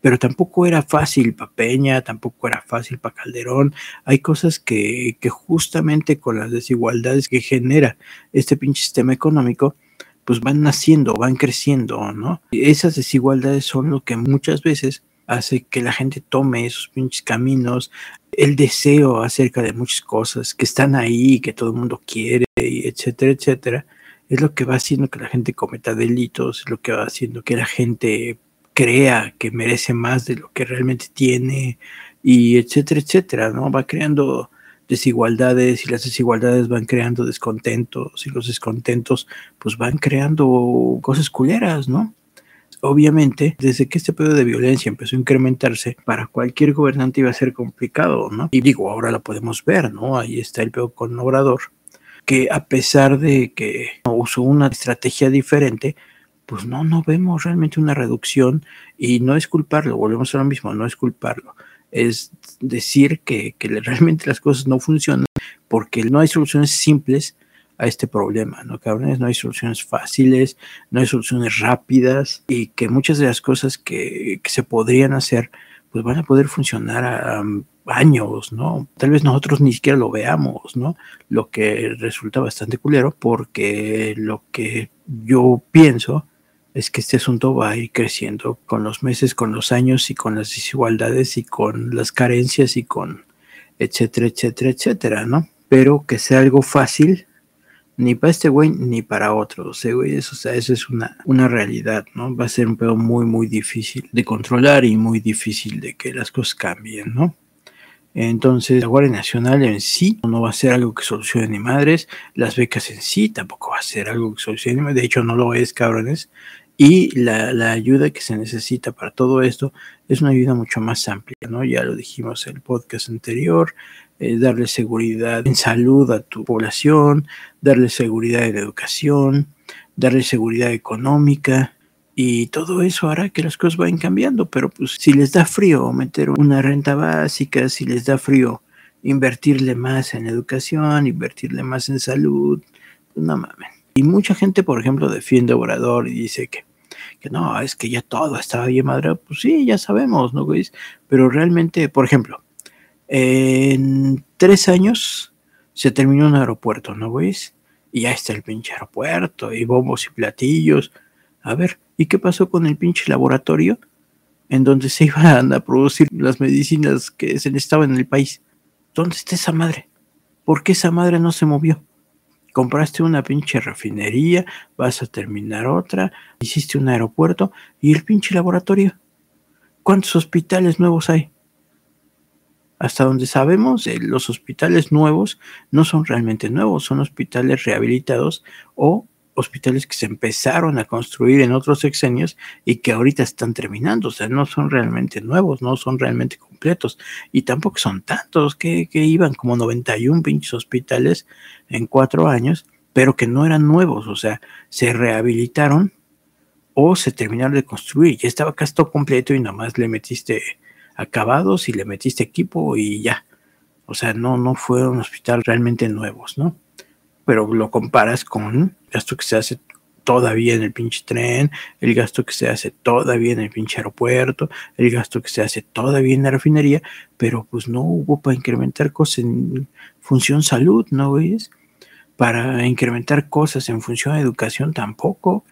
pero tampoco era fácil para Peña, tampoco era fácil para Calderón. Hay cosas que, que, justamente con las desigualdades que genera este pinche sistema económico, pues van naciendo, van creciendo, ¿no? Y esas desigualdades son lo que muchas veces hace que la gente tome esos pinches caminos, el deseo acerca de muchas cosas que están ahí, que todo el mundo quiere, etcétera, etcétera, es lo que va haciendo que la gente cometa delitos, es lo que va haciendo que la gente crea que merece más de lo que realmente tiene, y etcétera, etcétera, ¿no? Va creando desigualdades y las desigualdades van creando descontentos y los descontentos pues van creando cosas culeras, ¿no? Obviamente, desde que este pedo de violencia empezó a incrementarse, para cualquier gobernante iba a ser complicado, ¿no? Y digo, ahora lo podemos ver, ¿no? Ahí está el pedo con Obrador, que a pesar de que usó una estrategia diferente, pues no, no vemos realmente una reducción y no es culparlo, volvemos a lo mismo, no es culparlo, es decir que, que realmente las cosas no funcionan porque no hay soluciones simples a este problema, ¿no, cabrones? No hay soluciones fáciles, no hay soluciones rápidas y que muchas de las cosas que, que se podrían hacer, pues van a poder funcionar a, años, ¿no? Tal vez nosotros ni siquiera lo veamos, ¿no? Lo que resulta bastante culero porque lo que yo pienso es que este asunto va a ir creciendo con los meses, con los años y con las desigualdades y con las carencias y con etcétera, etcétera, etcétera, ¿no? Pero que sea algo fácil, ni para este güey ni para otros, ¿eh? Eso, o sea, eso es una, una realidad, ¿no? Va a ser un pedo muy, muy difícil de controlar y muy difícil de que las cosas cambien, ¿no? Entonces, la Guardia Nacional en sí no va a ser algo que solucione ni madres, las becas en sí tampoco va a ser algo que solucione de hecho no lo es, cabrones, y la, ayuda que se necesita para todo esto es una ayuda mucho más amplia, ¿no? Ya lo dijimos en el podcast anterior, eh, darle seguridad en salud a tu población, darle seguridad en educación, darle seguridad económica, y todo eso hará que las cosas vayan cambiando, pero pues si les da frío meter una renta básica, si les da frío invertirle más en educación, invertirle más en salud, pues no mames. Y mucha gente, por ejemplo, defiende a Obrador y dice que, que no, es que ya todo estaba bien madre. Pues sí, ya sabemos, ¿no, güey? Pero realmente, por ejemplo, en tres años se terminó un aeropuerto, ¿no, güey? Y ya está el pinche aeropuerto y bombos y platillos. A ver, ¿y qué pasó con el pinche laboratorio en donde se iban a producir las medicinas que se necesitaban en el país? ¿Dónde está esa madre? ¿Por qué esa madre no se movió? Compraste una pinche refinería, vas a terminar otra, hiciste un aeropuerto y el pinche laboratorio. ¿Cuántos hospitales nuevos hay? Hasta donde sabemos, eh, los hospitales nuevos no son realmente nuevos, son hospitales rehabilitados o hospitales que se empezaron a construir en otros sexenios y que ahorita están terminando, o sea, no son realmente nuevos, no son realmente completos. Y tampoco son tantos que, iban como 91 pinches hospitales en cuatro años, pero que no eran nuevos, o sea, se rehabilitaron o se terminaron de construir, ya estaba casi todo completo y nomás le metiste acabados y le metiste equipo y ya, o sea, no, no fueron hospitales realmente nuevos, ¿no? pero lo comparas con gasto que se hace todavía en el pinche tren, el gasto que se hace todavía en el pinche aeropuerto, el gasto que se hace todavía en la refinería, pero pues no hubo para incrementar cosas en función salud, ¿no ves? Para incrementar cosas en función educación tampoco.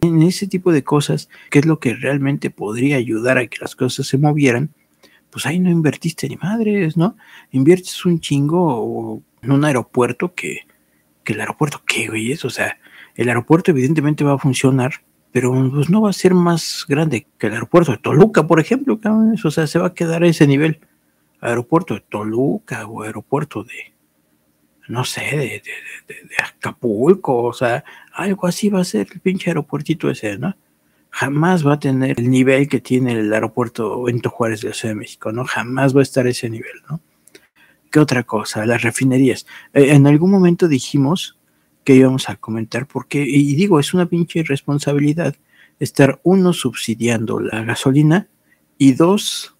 En ese tipo de cosas, que es lo que realmente podría ayudar a que las cosas se movieran, pues ahí no invertiste ni madres, ¿no? Inviertes un chingo en un aeropuerto que, que el aeropuerto, ¿qué, güey? O sea, el aeropuerto evidentemente va a funcionar, pero pues no va a ser más grande que el aeropuerto de Toluca, por ejemplo. O sea, se va a quedar a ese nivel. Aeropuerto de Toluca o aeropuerto de, no sé, de, de, de, de, Acapulco, o sea, algo así va a ser el pinche aeropuertito ese, ¿no? Jamás va a tener el nivel que tiene el aeropuerto Benito Juárez de la Ciudad de México, ¿no? Jamás va a estar a ese nivel, ¿no? ¿Qué otra cosa? Las refinerías. Eh, en algún momento dijimos que íbamos a comentar, porque, y digo, es una pinche irresponsabilidad estar uno subsidiando la gasolina y dos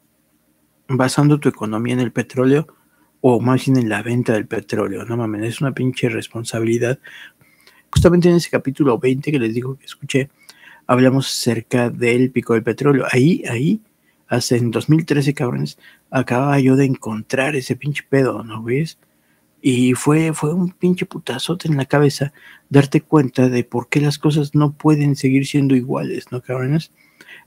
basando tu economía en el petróleo o más bien en la venta del petróleo. No mames, es una pinche responsabilidad. Justamente en ese capítulo 20 que les digo que escuché, hablamos acerca del pico del petróleo. Ahí, ahí, hace en 2013, cabrones, acababa yo de encontrar ese pinche pedo, ¿no ves? Y fue, fue un pinche putazote en la cabeza darte cuenta de por qué las cosas no pueden seguir siendo iguales, ¿no, cabrones?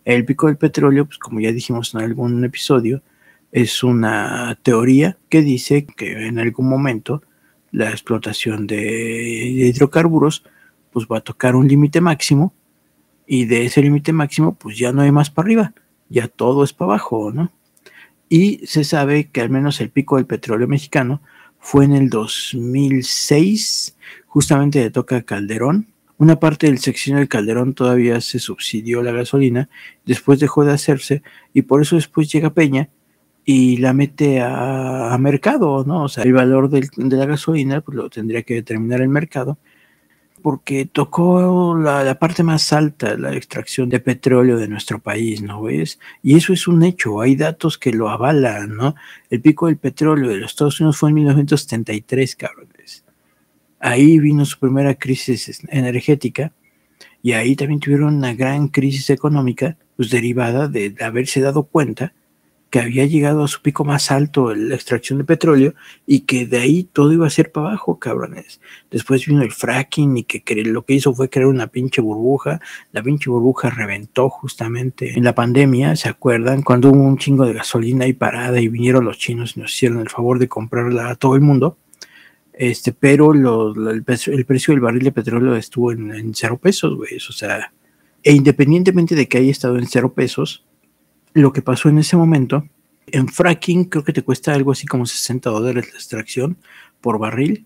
El pico del petróleo, pues como ya dijimos en algún episodio, es una teoría que dice que en algún momento la explotación de hidrocarburos pues va a tocar un límite máximo y de ese límite máximo pues ya no hay más para arriba, ya todo es para abajo, ¿no? Y se sabe que al menos el pico del petróleo mexicano fue en el 2006, justamente de Toca Calderón. Una parte del sección del Calderón todavía se subsidió la gasolina, después dejó de hacerse y por eso después llega Peña y la mete a, mercado, ¿no? O sea, el valor de la gasolina pues lo tendría que determinar el mercado porque tocó la, parte más alta, la extracción de petróleo de nuestro país, ¿no ves? Y eso es un hecho, hay datos que lo avalan, ¿no? El pico del petróleo de los Estados Unidos fue en 1973, cabrones. Ahí vino su primera crisis energética y ahí también tuvieron una gran crisis económica, pues derivada de haberse dado cuenta que había llegado a su pico más alto la extracción de petróleo y que de ahí todo iba a ser para abajo, cabrones. Después vino el fracking y que lo que hizo fue crear una pinche burbuja. La pinche burbuja reventó justamente en la pandemia, ¿se acuerdan? Cuando hubo un chingo de gasolina ahí parada y vinieron los chinos y nos hicieron el favor de comprarla a todo el mundo. Este, pero el, precio del barril de petróleo estuvo en, en cero pesos, güey. O sea, e independientemente de que haya estado en cero pesos, lo que pasó en ese momento, en fracking creo que te cuesta algo así como 60 dólares la extracción por barril.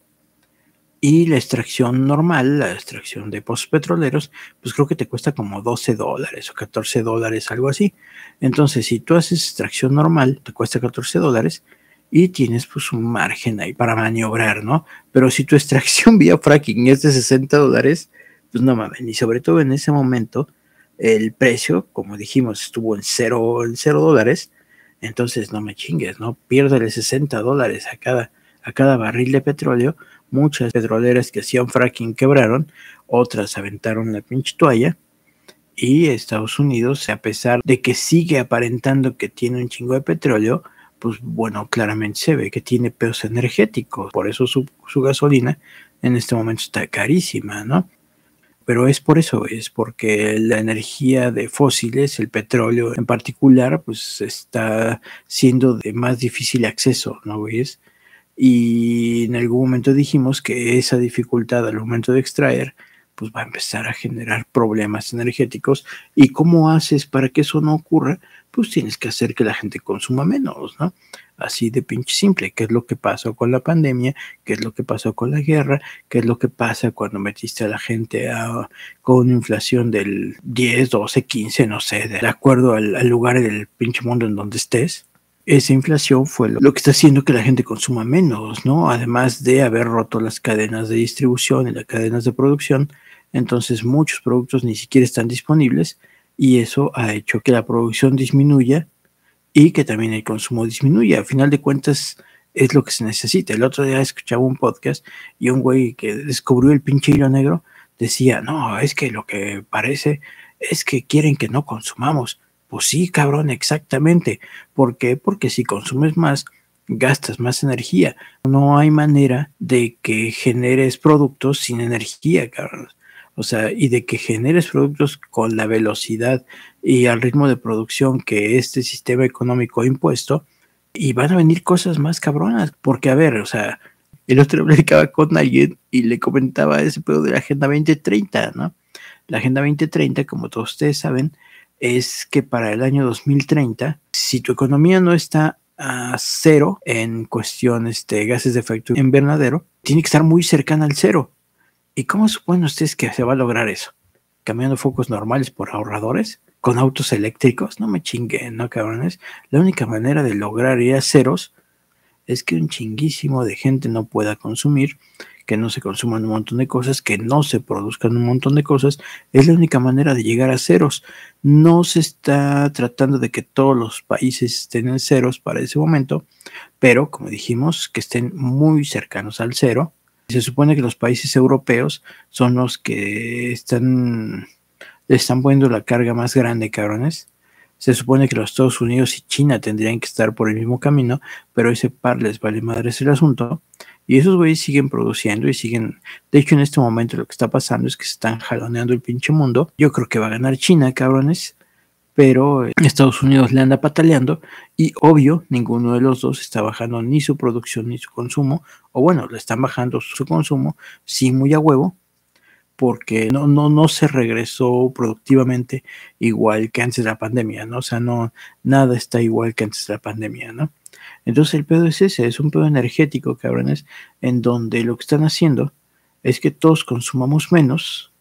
Y la extracción normal, la extracción de pozos petroleros, pues creo que te cuesta como 12 dólares o 14 dólares, algo así. Entonces, si tú haces extracción normal, te cuesta 14 dólares y tienes pues un margen ahí para maniobrar, ¿no? Pero si tu extracción vía fracking es de 60 dólares, pues no mames, y sobre todo en ese momento, el precio, como dijimos, estuvo en cero, en cero dólares, entonces no me chingues, ¿no? Piérdele 60 dólares a cada, a cada barril de petróleo. Muchas petroleras que hacían fracking quebraron, otras aventaron la pinche toalla. Y Estados Unidos, a pesar de que sigue aparentando que tiene un chingo de petróleo, pues bueno, claramente se ve que tiene pesos energéticos. Por eso su, su gasolina en este momento está carísima, ¿no? Pero es por eso, es porque la energía de fósiles, el petróleo en particular, pues está siendo de más difícil acceso, ¿no ves? Y en algún momento dijimos que esa dificultad al momento de extraer, pues va a empezar a generar problemas energéticos. ¿Y cómo haces para que eso no ocurra? Pues tienes que hacer que la gente consuma menos, ¿no? Así de pinche simple, qué es lo que pasó con la pandemia, qué es lo que pasó con la guerra, qué es lo que pasa cuando metiste a la gente con una inflación del 10, 12, 15, no sé, de acuerdo al, al lugar del pinche mundo en donde estés esa inflación fue lo, que está haciendo que la gente consuma menos, ¿no? Además de haber roto las cadenas de distribución y las cadenas de producción, entonces muchos productos ni siquiera están disponibles y eso ha hecho que la producción disminuya y que también el consumo disminuye. A final de cuentas, es lo que se necesita. El otro día escuchaba un podcast y un güey que descubrió el pinche hilo negro decía, no, es que lo que parece es que quieren que no consumamos. Pues sí, cabrón, exactamente. ¿Por qué? Porque si consumes más, gastas más energía. No hay manera de que generes productos sin energía, cabrón. O sea, y de que generes productos con la velocidad y al ritmo de producción que este sistema económico ha impuesto, y van a venir cosas más cabronas, porque a ver, o sea, el otro platicaba con alguien y le comentaba ese pedo de la Agenda 2030, ¿no? La Agenda 2030, como todos ustedes saben, es que para el año 2030, si tu economía no está a cero en cuestiones de gases de efecto invernadero, tiene que estar muy cercana al cero. ¿Y cómo suponen ustedes que se va a lograr eso? ¿Cambiando focos normales por ahorradores? ¿Con autos eléctricos? No me chinguen, ¿no, cabrones? La única manera de lograr ir a ceros es que un chinguísimo de gente no pueda consumir, que no se consuman un montón de cosas, que no se produzcan un montón de cosas, es la única manera de llegar a ceros. No se está tratando de que todos los países estén en ceros para ese momento, pero como dijimos, que estén muy cercanos al cero. Se supone que los países europeos son los que están, le están poniendo la carga más grande, cabrones. Se supone que los Estados Unidos y China tendrían que estar por el mismo camino, pero ese par les vale madres el asunto. Y esos güeyes siguen produciendo y siguen. De hecho, en este momento lo que está pasando es que se están jaloneando el pinche mundo. Yo creo que va a ganar China, cabrones. Pero Estados Unidos le anda pataleando y obvio ninguno de los dos está bajando ni su producción ni su consumo. O bueno, le están bajando su consumo, sí muy a huevo, porque no, no, no se regresó productivamente igual que antes de la pandemia, ¿no? O sea, no, nada está igual que antes de la pandemia, ¿no? Entonces el pedo es ese, es un pedo energético, cabrones, en donde lo que están haciendo es que todos consumamos menos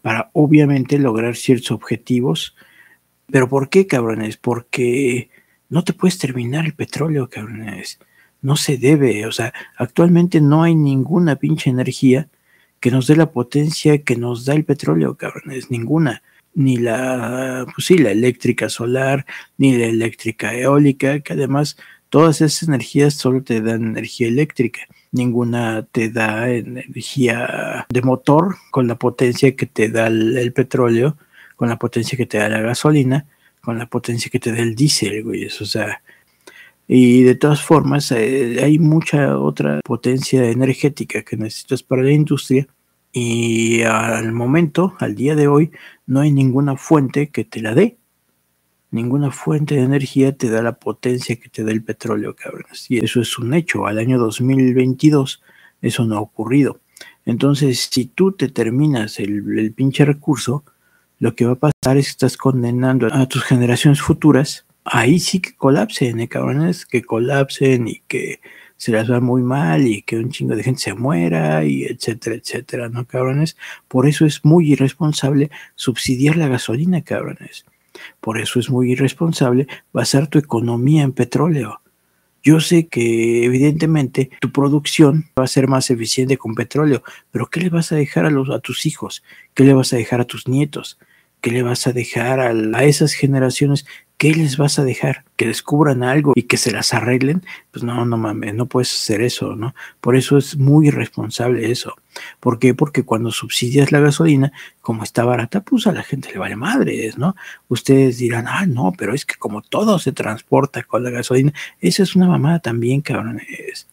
para obviamente lograr ciertos objetivos. Pero ¿por qué, cabrones? Porque no te puedes terminar el petróleo, cabrones. No se debe, o sea, actualmente no hay ninguna pinche energía que nos dé la potencia que nos da el petróleo, cabrones, ninguna ni la, pues sí, la eléctrica solar, ni la eléctrica eólica, que además Todas esas energías solo te dan energía eléctrica, ninguna te da energía de motor con la potencia que te da el, petróleo, con la potencia que te da la gasolina, con la potencia que te da el diésel, güey. o sea, y de todas formas, eh, hay mucha otra potencia energética que necesitas para la industria. Y al momento, al día de hoy, no hay ninguna fuente que te la dé. Ninguna fuente de energía te da la potencia que te da el petróleo, cabrones. Y eso es un hecho. Al año 2022 eso no ha ocurrido. Entonces, si tú te terminas el, pinche recurso, lo que va a pasar es que estás condenando a tus generaciones futuras. Ahí sí que colapsen, ¿eh, cabrones? Que colapsen y que se las va muy mal y que un chingo de gente se muera y etcétera, etcétera, ¿no, cabrones? Por eso es muy irresponsable subsidiar la gasolina, cabrones. Por eso es muy irresponsable basar tu economía en petróleo. Yo sé que evidentemente tu producción va a ser más eficiente con petróleo, pero ¿qué le vas a dejar a, los, a tus hijos? ¿Qué le vas a dejar a tus nietos? ¿Qué le vas a dejar a, a esas generaciones ¿qué les vas a dejar? ¿Que descubran algo y que se las arreglen? Pues no, no mames, no puedes hacer eso, ¿no? Por eso es muy irresponsable eso. ¿Por qué? Porque cuando subsidias la gasolina, como está barata, pues a la gente le vale madres, ¿no? Ustedes dirán, ah, no, pero es que como todo se transporta con la gasolina, esa es una mamada también, cabrones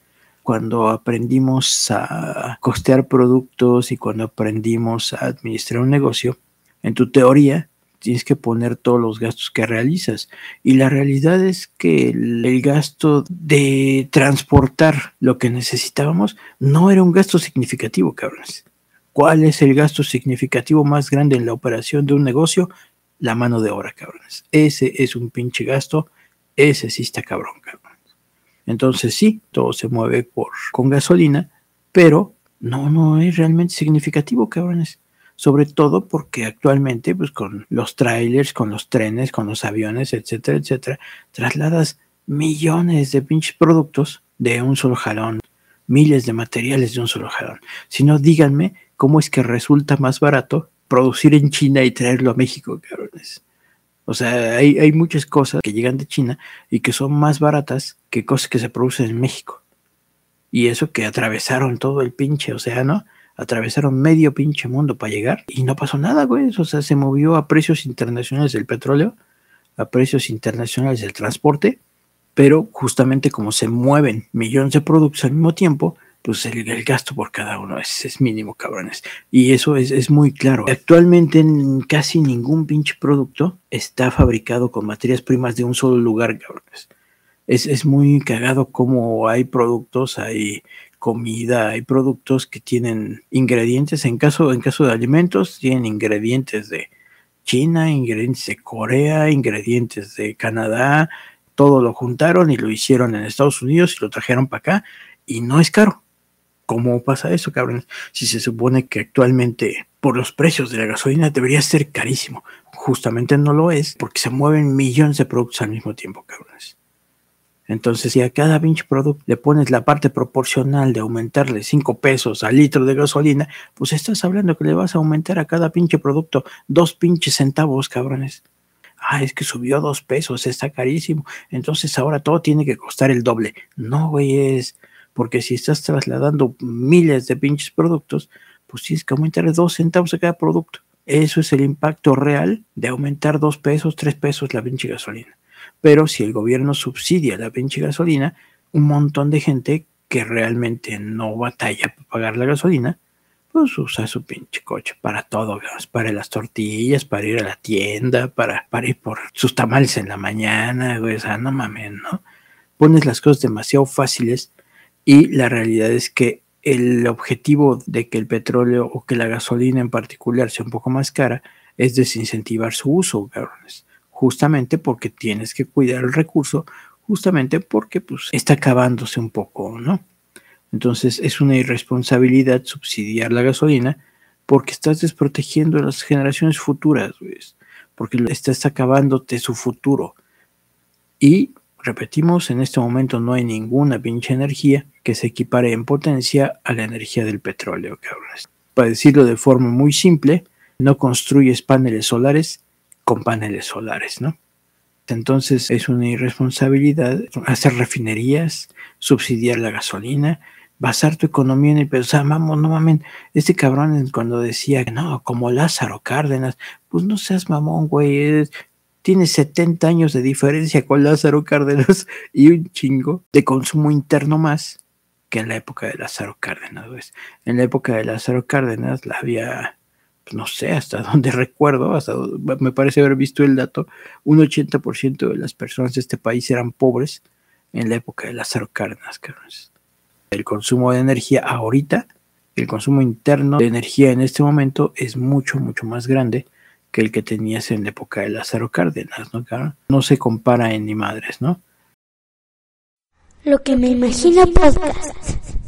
cuando aprendimos a costear productos y cuando aprendimos a administrar un negocio, en tu teoría tienes que poner todos los gastos que realizas. Y la realidad es que el, gasto de transportar lo que necesitábamos no era un gasto significativo, cabrones. ¿Cuál es el gasto significativo más grande en la operación de un negocio? La mano de obra, cabrones. Ese es un pinche gasto. Ese sí está cabrón, cabrones. Entonces sí, todo se mueve por, con gasolina, pero no, no es realmente significativo, cabrones sobre todo porque actualmente, pues con los trailers, con los trenes, con los aviones, etcétera, etcétera, trasladas millones de pinches productos de un solo jalón, miles de materiales de un solo jalón. Si no, díganme cómo es que resulta más barato producir en China y traerlo a México, cabrones. O sea, hay, hay muchas cosas que llegan de China y que son más baratas que cosas que se producen en México. Y eso que atravesaron todo el pinche océano atravesaron medio pinche mundo para llegar y no pasó nada, güey. O sea, se movió a precios internacionales del petróleo, a precios internacionales del transporte, pero justamente como se mueven millones de productos al mismo tiempo, pues el, gasto por cada uno es, mínimo, cabrones. Y eso es, es, muy claro. Actualmente en casi ningún pinche producto está fabricado con materias primas de un solo lugar, cabrones. Es, es muy cagado como hay productos, hay comida, hay productos que tienen ingredientes, en caso, en caso de alimentos, tienen ingredientes de China, ingredientes de Corea, ingredientes de Canadá, todo lo juntaron y lo hicieron en Estados Unidos y lo trajeron para acá y no es caro. ¿Cómo pasa eso, cabrón? Si se supone que actualmente por los precios de la gasolina debería ser carísimo. Justamente no lo es porque se mueven millones de productos al mismo tiempo, cabrones. Entonces, si a cada pinche producto le pones la parte proporcional de aumentarle 5 pesos al litro de gasolina, pues estás hablando que le vas a aumentar a cada pinche producto dos pinches centavos, cabrones. Ah, es que subió dos pesos, está carísimo. Entonces ahora todo tiene que costar el doble. No, güey, es porque si estás trasladando miles de pinches productos, pues tienes que aumentarle dos centavos a cada producto. Eso es el impacto real de aumentar dos pesos, tres pesos la pinche gasolina. Pero si el gobierno subsidia la pinche gasolina, un montón de gente que realmente no batalla para pagar la gasolina, pues usa su pinche coche para todo, para las tortillas, para ir a la tienda, para, para ir por sus tamales en la mañana, güey, o sea, no mames, ¿no? Pones las cosas demasiado fáciles y la realidad es que el objetivo de que el petróleo o que la gasolina en particular sea un poco más cara es desincentivar su uso, cabrones justamente porque tienes que cuidar el recurso, justamente porque pues, está acabándose un poco, ¿no? Entonces es una irresponsabilidad subsidiar la gasolina porque estás desprotegiendo a las generaciones futuras, porque estás acabándote su futuro. Y repetimos, en este momento no hay ninguna pinche energía que se equipare en potencia a la energía del petróleo, cabrones. Para decirlo de forma muy simple, no construyes paneles solares con paneles solares, ¿no? Entonces es una irresponsabilidad hacer refinerías, subsidiar la gasolina, basar tu economía en el peso. O sea, vamos, no mamen, este cabrón cuando decía, no, como Lázaro Cárdenas, pues no seas mamón, güey, tiene 70 años de diferencia con Lázaro Cárdenas y un chingo de consumo interno más que en la época de Lázaro Cárdenas, ¿ves? En la época de Lázaro Cárdenas la había no sé hasta dónde recuerdo, hasta me parece haber visto el dato, un 80% de las personas de este país eran pobres en la época de Lázaro Cárdenas. El consumo de energía ahorita, el consumo interno de energía en este momento es mucho, mucho más grande que el que tenías en la época de Lázaro Cárdenas, ¿no? No se compara en ni madres, ¿no? Lo que me imagino podcast.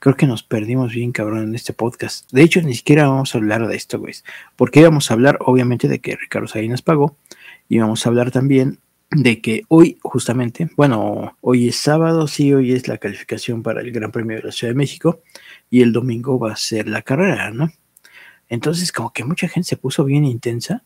Creo que nos perdimos bien, cabrón, en este podcast. De hecho, ni siquiera vamos a hablar de esto, güey. Porque íbamos a hablar, obviamente, de que Ricardo Salinas pagó. Y vamos a hablar también de que hoy, justamente, bueno, hoy es sábado, sí, hoy es la calificación para el Gran Premio de la Ciudad de México. Y el domingo va a ser la carrera, ¿no? Entonces, como que mucha gente se puso bien intensa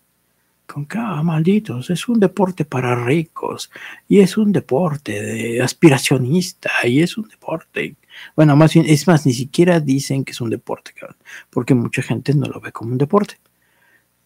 con que, ah, malditos, es un deporte para ricos y es un deporte de aspiracionista y es un deporte. Bueno, más bien, es más, ni siquiera dicen que es un deporte, cabrón, porque mucha gente no lo ve como un deporte.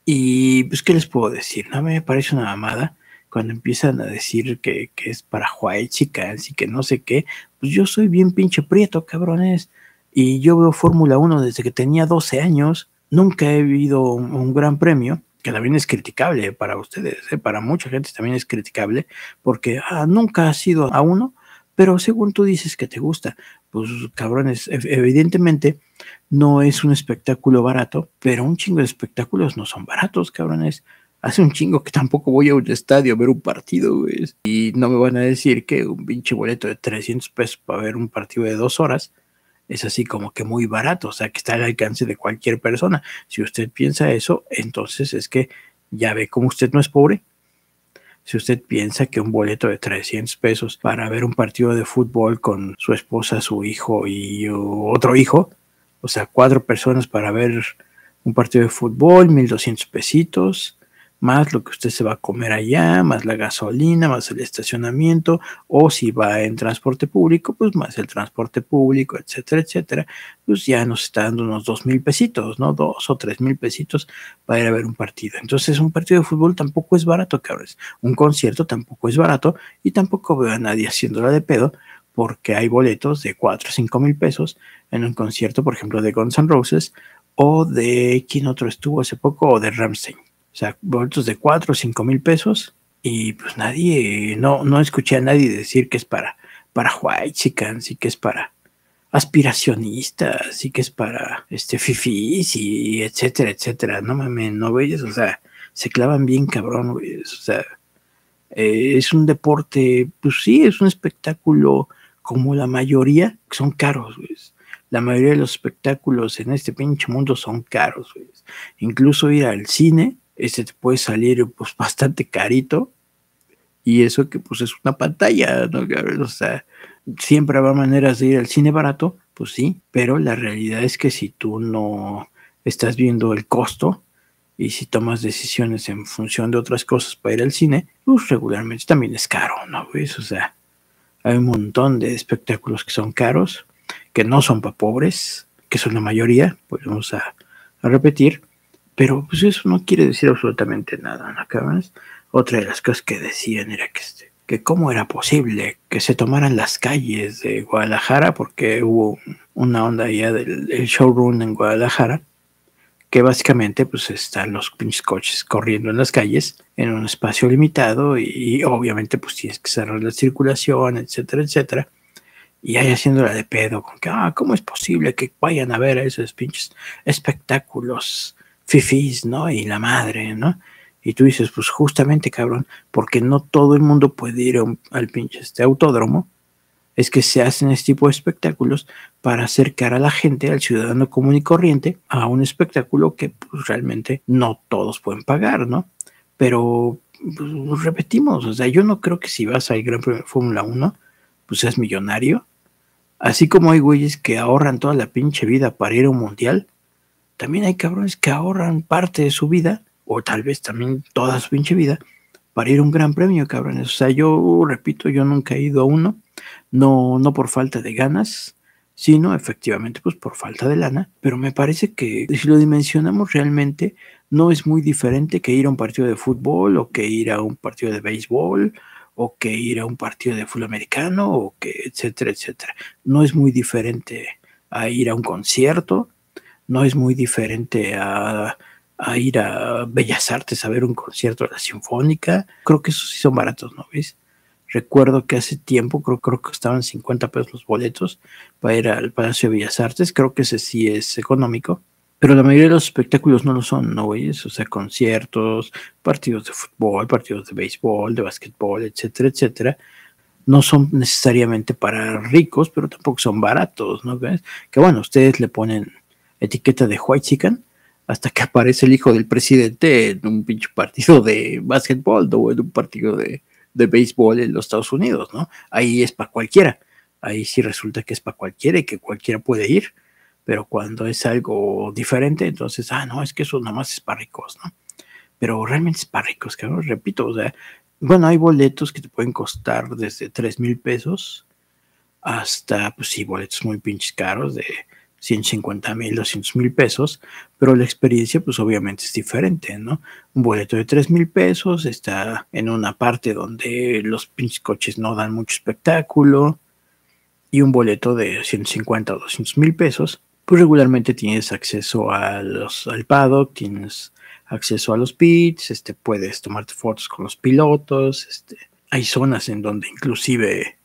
Y pues, ¿qué les puedo decir? No me parece una mamada cuando empiezan a decir que, que es para white chicas y que no sé qué. Pues yo soy bien pinche prieto, cabrones. Y yo veo Fórmula 1 desde que tenía 12 años. Nunca he vivido un gran premio que también es criticable para ustedes, ¿eh? para mucha gente también es criticable, porque ah, nunca has ido a uno, pero según tú dices que te gusta, pues cabrones, evidentemente no es un espectáculo barato, pero un chingo de espectáculos no son baratos, cabrones. Hace un chingo que tampoco voy a un estadio a ver un partido, güey. Y no me van a decir que un pinche boleto de 300 pesos para ver un partido de dos horas es así como que muy barato, o sea, que está al alcance de cualquier persona. Si usted piensa eso, entonces es que ya ve cómo usted no es pobre. Si usted piensa que un boleto de 300 pesos para ver un partido de fútbol con su esposa, su hijo y otro hijo, o sea, cuatro personas para ver un partido de fútbol, 1200 pesitos, más lo que usted se va a comer allá, más la gasolina, más el estacionamiento, o si va en transporte público, pues más el transporte público, etcétera, etcétera, pues ya nos está dando unos dos mil pesitos, ¿no? Dos o tres mil pesitos para ir a ver un partido. Entonces, un partido de fútbol tampoco es barato, cabrones. Un concierto tampoco es barato y tampoco veo a nadie haciéndola de pedo porque hay boletos de cuatro o cinco mil pesos en un concierto, por ejemplo, de Guns N' Roses o de, ¿quién otro estuvo hace poco? O de Ramstein o sea, boletos de 4 o 5 mil pesos. Y pues nadie, no, no escuché a nadie decir que es para, para white chickens y que es para aspiracionistas y que es para este fifis y etcétera, etcétera. No mames, no güeyes, o sea, se clavan bien cabrón, güeyes. O sea, eh, es un deporte, pues sí, es un espectáculo como la mayoría, son caros, güey. La mayoría de los espectáculos en este pinche mundo son caros, güey. Incluso ir al cine este te puede salir pues bastante carito y eso que pues es una pantalla, ¿no? O sea, siempre habrá maneras de ir al cine barato, pues sí, pero la realidad es que si tú no estás viendo el costo y si tomas decisiones en función de otras cosas para ir al cine, pues regularmente también es caro, ¿no? O sea, hay un montón de espectáculos que son caros, que no son para pobres, que son la mayoría, pues vamos a, a repetir, pero pues eso no quiere decir absolutamente nada, ¿no, Otra de las cosas que decían era que, este, que cómo era posible que se tomaran las calles de Guadalajara, porque hubo una onda allá del, showroom en Guadalajara, que básicamente pues están los pinches coches corriendo en las calles en un espacio limitado y, obviamente pues tienes que cerrar la circulación, etcétera, etcétera. Y ahí haciéndola de pedo, con que, ah, ¿cómo es posible que vayan a ver a esos pinches espectáculos fifís, ¿no? Y la madre, ¿no? Y tú dices, pues justamente, cabrón, porque no todo el mundo puede ir al pinche este autódromo, es que se hacen este tipo de espectáculos para acercar a la gente, al ciudadano común y corriente, a un espectáculo que pues, realmente no todos pueden pagar, ¿no? Pero pues, repetimos, o sea, yo no creo que si vas al Gran Premio de Fórmula 1, pues seas millonario. Así como hay güeyes que ahorran toda la pinche vida para ir a un mundial, también hay cabrones que ahorran parte de su vida, o tal vez también toda su pinche vida, para ir a un gran premio, cabrones. O sea, yo repito, yo nunca he ido a uno, no, no por falta de ganas, sino efectivamente pues por falta de lana, pero me parece que si lo dimensionamos realmente no es muy diferente que ir a un partido de fútbol o que ir a un partido de béisbol o que ir a un partido de fútbol americano o que etcétera, etcétera. No es muy diferente a ir a un concierto, no es muy diferente a, ir a Bellas Artes a ver un concierto de la Sinfónica. Creo que esos sí son baratos, ¿no ves? Recuerdo que hace tiempo, creo, creo que estaban 50 pesos los boletos para ir al Palacio de Bellas Artes. Creo que ese sí es económico. Pero la mayoría de los espectáculos no lo son, ¿no, güeyes? O sea, conciertos, partidos de fútbol, partidos de béisbol, de básquetbol, etcétera, etcétera. no son necesariamente para ricos, pero tampoco son baratos, ¿no? Que bueno, ustedes le ponen etiqueta de white chicken hasta que aparece el hijo del presidente en un pinche partido de básquetbol o en un partido de, de béisbol en los Estados Unidos, ¿no? Ahí es para cualquiera. Ahí sí resulta que es para cualquiera y que cualquiera puede ir. Pero cuando es algo diferente, entonces, ah, no, es que eso nada más es para ricos, ¿no? Pero realmente es para ricos, cabrón. Repito, o sea, bueno, hay boletos que te pueden costar desde 3 mil pesos hasta, pues sí, boletos muy pinches caros de 150 mil, 200 mil pesos, pero la experiencia pues obviamente es diferente, ¿no? Un boleto de 3 mil pesos está en una parte donde los pinches coches no dan mucho espectáculo y un boleto de 150 o 200 mil pesos, pues regularmente tienes acceso a los, al paddock, tienes acceso a los pits, este, puedes tomarte fotos con los pilotos, este, hay zonas en donde inclusive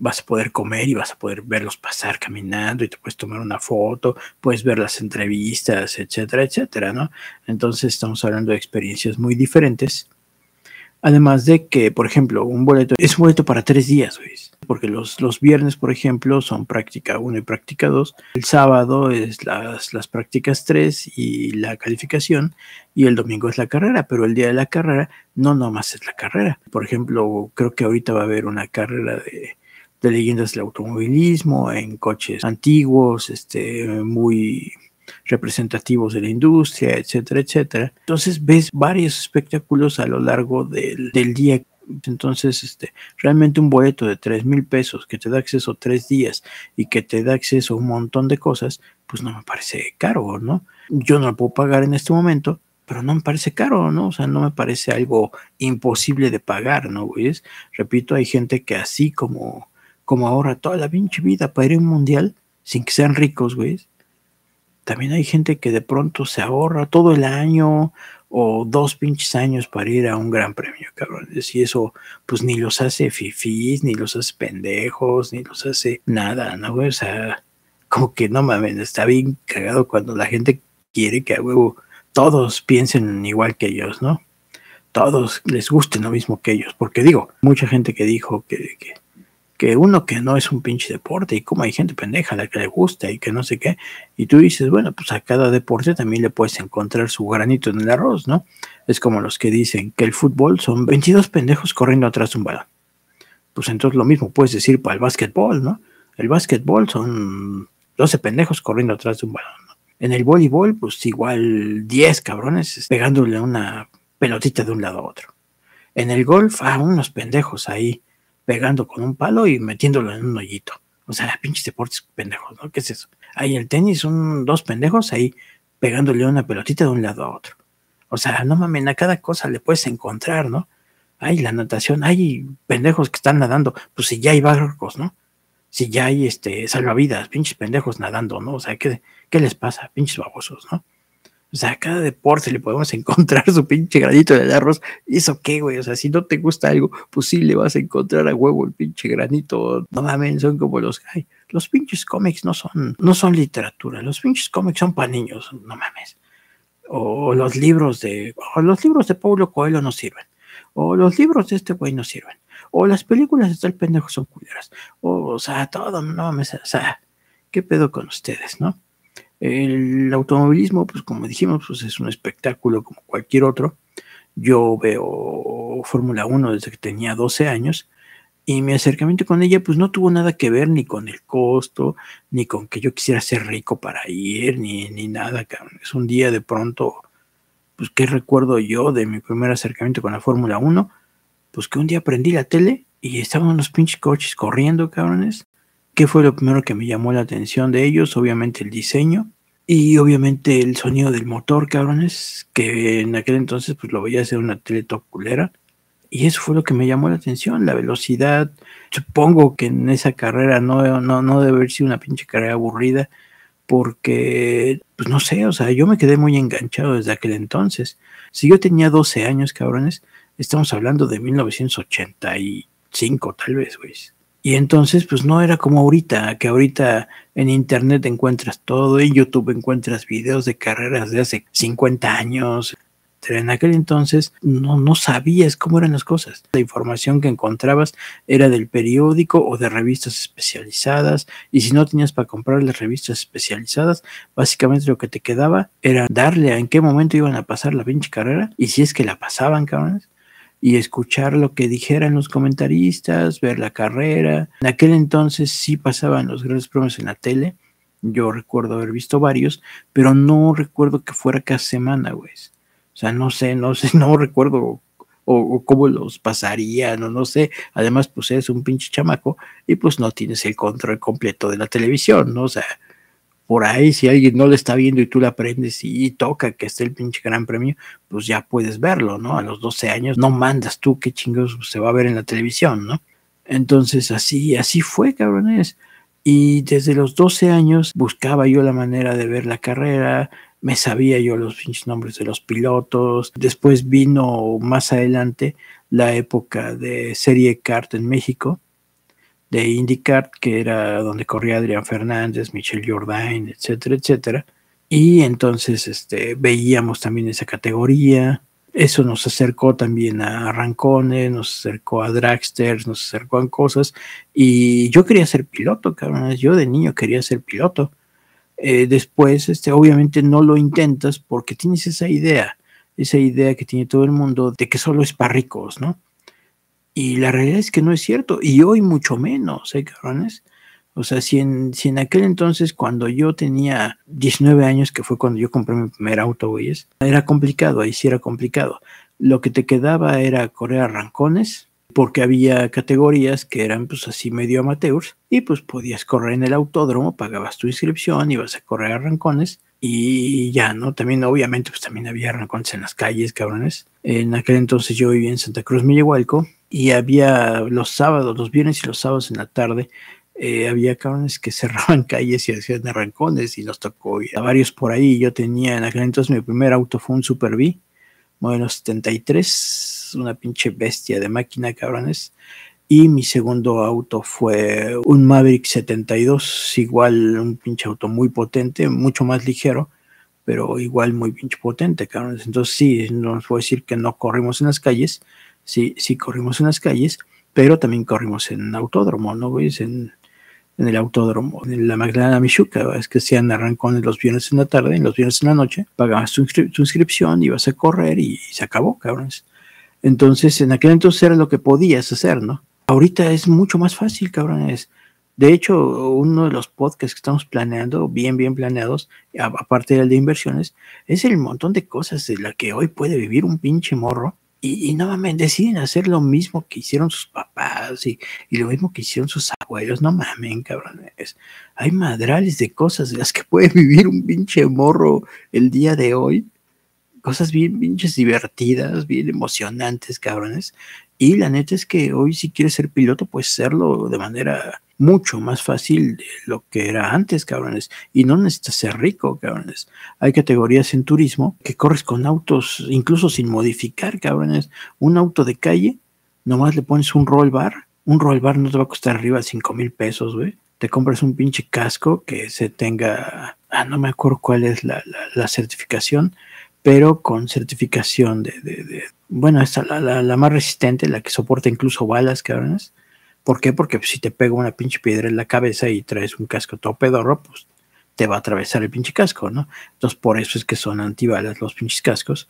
vas a poder comer y vas a poder verlos pasar caminando y te puedes tomar una foto, puedes ver las entrevistas, etcétera, etcétera, ¿no? Entonces estamos hablando de experiencias muy diferentes. Además de que, por ejemplo, un boleto es un boleto para tres días, ¿ves? porque los, los viernes, por ejemplo, son práctica 1 y práctica 2. El sábado es las, las prácticas 3 y la calificación, y el domingo es la carrera, pero el día de la carrera no nomás es la carrera. Por ejemplo, creo que ahorita va a haber una carrera de, de leyendas del automovilismo en coches antiguos, este, muy representativos de la industria, etcétera, etcétera. Entonces ves varios espectáculos a lo largo del, del día entonces, este, realmente un boleto de tres mil pesos que te da acceso tres días y que te da acceso a un montón de cosas, pues no me parece caro, ¿no? Yo no lo puedo pagar en este momento, pero no me parece caro, ¿no? O sea, no me parece algo imposible de pagar, ¿no, güey? Repito, hay gente que así como, como ahorra toda la pinche vida para ir a un mundial, sin que sean ricos, güey. También hay gente que de pronto se ahorra todo el año o dos pinches años para ir a un gran premio, cabrón. Y eso, pues ni los hace fifís, ni los hace pendejos, ni los hace nada, ¿no? O sea, como que no mames, está bien cagado cuando la gente quiere que a huevo todos piensen igual que ellos, ¿no? Todos les guste lo mismo que ellos, porque digo, mucha gente que dijo que, que que uno que no es un pinche deporte y como hay gente pendeja a la que le gusta y que no sé qué, y tú dices, bueno, pues a cada deporte también le puedes encontrar su granito en el arroz, ¿no? Es como los que dicen que el fútbol son 22 pendejos corriendo atrás de un balón. Pues entonces lo mismo puedes decir para el básquetbol, ¿no? El básquetbol son 12 pendejos corriendo atrás de un balón. En el voleibol, pues igual 10 cabrones pegándole una pelotita de un lado a otro. En el golf, ah, unos pendejos ahí pegando con un palo y metiéndolo en un hoyito. O sea, pinches deportes pendejos, ¿no? ¿Qué es eso? Ahí el tenis son dos pendejos ahí pegándole una pelotita de un lado a otro. O sea, no mames, a cada cosa le puedes encontrar, ¿no? Hay la natación, hay pendejos que están nadando, pues si ya hay barcos, ¿no? Si ya hay este salvavidas, pinches pendejos nadando, ¿no? O sea, ¿qué, qué les pasa? Pinches babosos, ¿no? O sea, a cada deporte le podemos encontrar su pinche granito de arroz. ¿Y eso qué, güey? O sea, si no te gusta algo, pues sí le vas a encontrar a huevo el pinche granito. No mames, son como los. Ay, los pinches cómics no son, no son literatura. Los pinches cómics son para niños. No mames. O los libros de. O los libros de Paulo Coelho no sirven. O los libros de este güey no sirven. O las películas de tal pendejo son culeras. O, o sea, todo, no mames. O sea, ¿qué pedo con ustedes, no? El automovilismo, pues como dijimos, pues es un espectáculo como cualquier otro. Yo veo Fórmula 1 desde que tenía 12 años y mi acercamiento con ella pues no tuvo nada que ver ni con el costo, ni con que yo quisiera ser rico para ir, ni, ni nada. Es un día de pronto, pues qué recuerdo yo de mi primer acercamiento con la Fórmula 1, pues que un día prendí la tele y estaban unos pinches coches corriendo, cabrones, ¿Qué fue lo primero que me llamó la atención de ellos? Obviamente el diseño y obviamente el sonido del motor, cabrones, que en aquel entonces pues lo veía hacer una tele culera. Y eso fue lo que me llamó la atención, la velocidad. Supongo que en esa carrera no, no, no debe haber sido una pinche carrera aburrida, porque, pues no sé, o sea, yo me quedé muy enganchado desde aquel entonces. Si yo tenía 12 años, cabrones, estamos hablando de 1985, tal vez, güey. Y entonces, pues no era como ahorita, que ahorita en internet encuentras todo, en YouTube encuentras videos de carreras de hace 50 años. etcétera. En aquel entonces no, no sabías cómo eran las cosas. La información que encontrabas era del periódico o de revistas especializadas, y si no tenías para comprar las revistas especializadas, básicamente lo que te quedaba era darle a en qué momento iban a pasar la pinche carrera, y si es que la pasaban, cabrones y escuchar lo que dijeran los comentaristas, ver la carrera. En aquel entonces sí pasaban los grandes premios en la tele. Yo recuerdo haber visto varios, pero no recuerdo que fuera cada semana, güey. O sea, no sé, no sé, no recuerdo o, cómo los pasarían, o no sé. Además, pues eres un pinche chamaco y pues no tienes el control completo de la televisión, ¿no? O sea, por ahí, si alguien no le está viendo y tú le aprendes y, toca que esté el pinche gran premio, pues ya puedes verlo, ¿no? A los 12 años no mandas tú qué chingos se va a ver en la televisión, ¿no? Entonces así, así fue, cabrones. Y desde los 12 años buscaba yo la manera de ver la carrera, me sabía yo los pinches nombres de los pilotos. Después vino más adelante la época de Serie Kart en México, de IndyCar, que era donde corría Adrián Fernández, Michel Jourdain, etcétera, etcétera. Y entonces este, veíamos también esa categoría. Eso nos acercó también a Rancone, nos acercó a Dragster, nos acercó a cosas. Y yo quería ser piloto, cabrón. Yo de niño quería ser piloto. Eh, después, este, obviamente no lo intentas porque tienes esa idea, esa idea que tiene todo el mundo de que solo es para ricos, ¿no? Y la realidad es que no es cierto. Y hoy mucho menos, ¿eh, cabrones? O sea, si en, si en aquel entonces, cuando yo tenía 19 años, que fue cuando yo compré mi primer auto, güeyes, era complicado, ahí sí era complicado. Lo que te quedaba era correr arrancones, porque había categorías que eran pues así medio amateurs, y pues podías correr en el autódromo, pagabas tu inscripción, ibas a correr arrancones, y ya, ¿no? También, obviamente, pues también había arrancones en las calles, cabrones. En aquel entonces yo vivía en Santa Cruz, Millehualco, y había los sábados, los viernes y los sábados en la tarde, eh, había cabrones que cerraban calles y hacían arrancones y nos tocó a varios por ahí. Yo tenía en aquel entonces mi primer auto fue un Super B, modelo 73, una pinche bestia de máquina, cabrones. Y mi segundo auto fue un Maverick 72, igual un pinche auto muy potente, mucho más ligero, pero igual muy pinche potente, cabrones. Entonces sí, no os puedo decir que no corrimos en las calles, sí, sí corrimos en las calles, pero también corrimos en autódromo, ¿no? En, en el autódromo, en la Magdalena Michuca, es que sean arrancones los viernes en la tarde, y los viernes en la noche, pagabas tu, inscripción, ibas a correr y, se acabó, cabrones. Entonces, en aquel entonces era lo que podías hacer, ¿no? Ahorita es mucho más fácil, cabrones. De hecho, uno de los podcasts que estamos planeando, bien, bien planeados, aparte del de inversiones, es el montón de cosas de la que hoy puede vivir un pinche morro y, y nuevamente deciden hacer lo mismo que hicieron sus papás y, y, lo mismo que hicieron sus abuelos. No mamen, cabrones. Hay madrales de cosas de las que puede vivir un pinche morro el día de hoy. Cosas bien pinches divertidas, bien emocionantes, cabrones. Y la neta es que hoy si quieres ser piloto, pues serlo de manera mucho más fácil de lo que era antes, cabrones. Y no necesitas ser rico, cabrones. Hay categorías en turismo que corres con autos, incluso sin modificar, cabrones. Un auto de calle, nomás le pones un roll bar. Un roll bar no te va a costar arriba de 5 mil pesos, güey. Te compras un pinche casco que se tenga, ah, no me acuerdo cuál es la, la, la certificación, pero con certificación de, bueno, esta la, la, más resistente, la que soporta incluso balas, cabrones. ¿Por qué? Porque si te pega una pinche piedra en la cabeza y traes un casco todo pedorro, pues te va a atravesar el pinche casco, ¿no? Entonces por eso es que son antibalas los pinches cascos,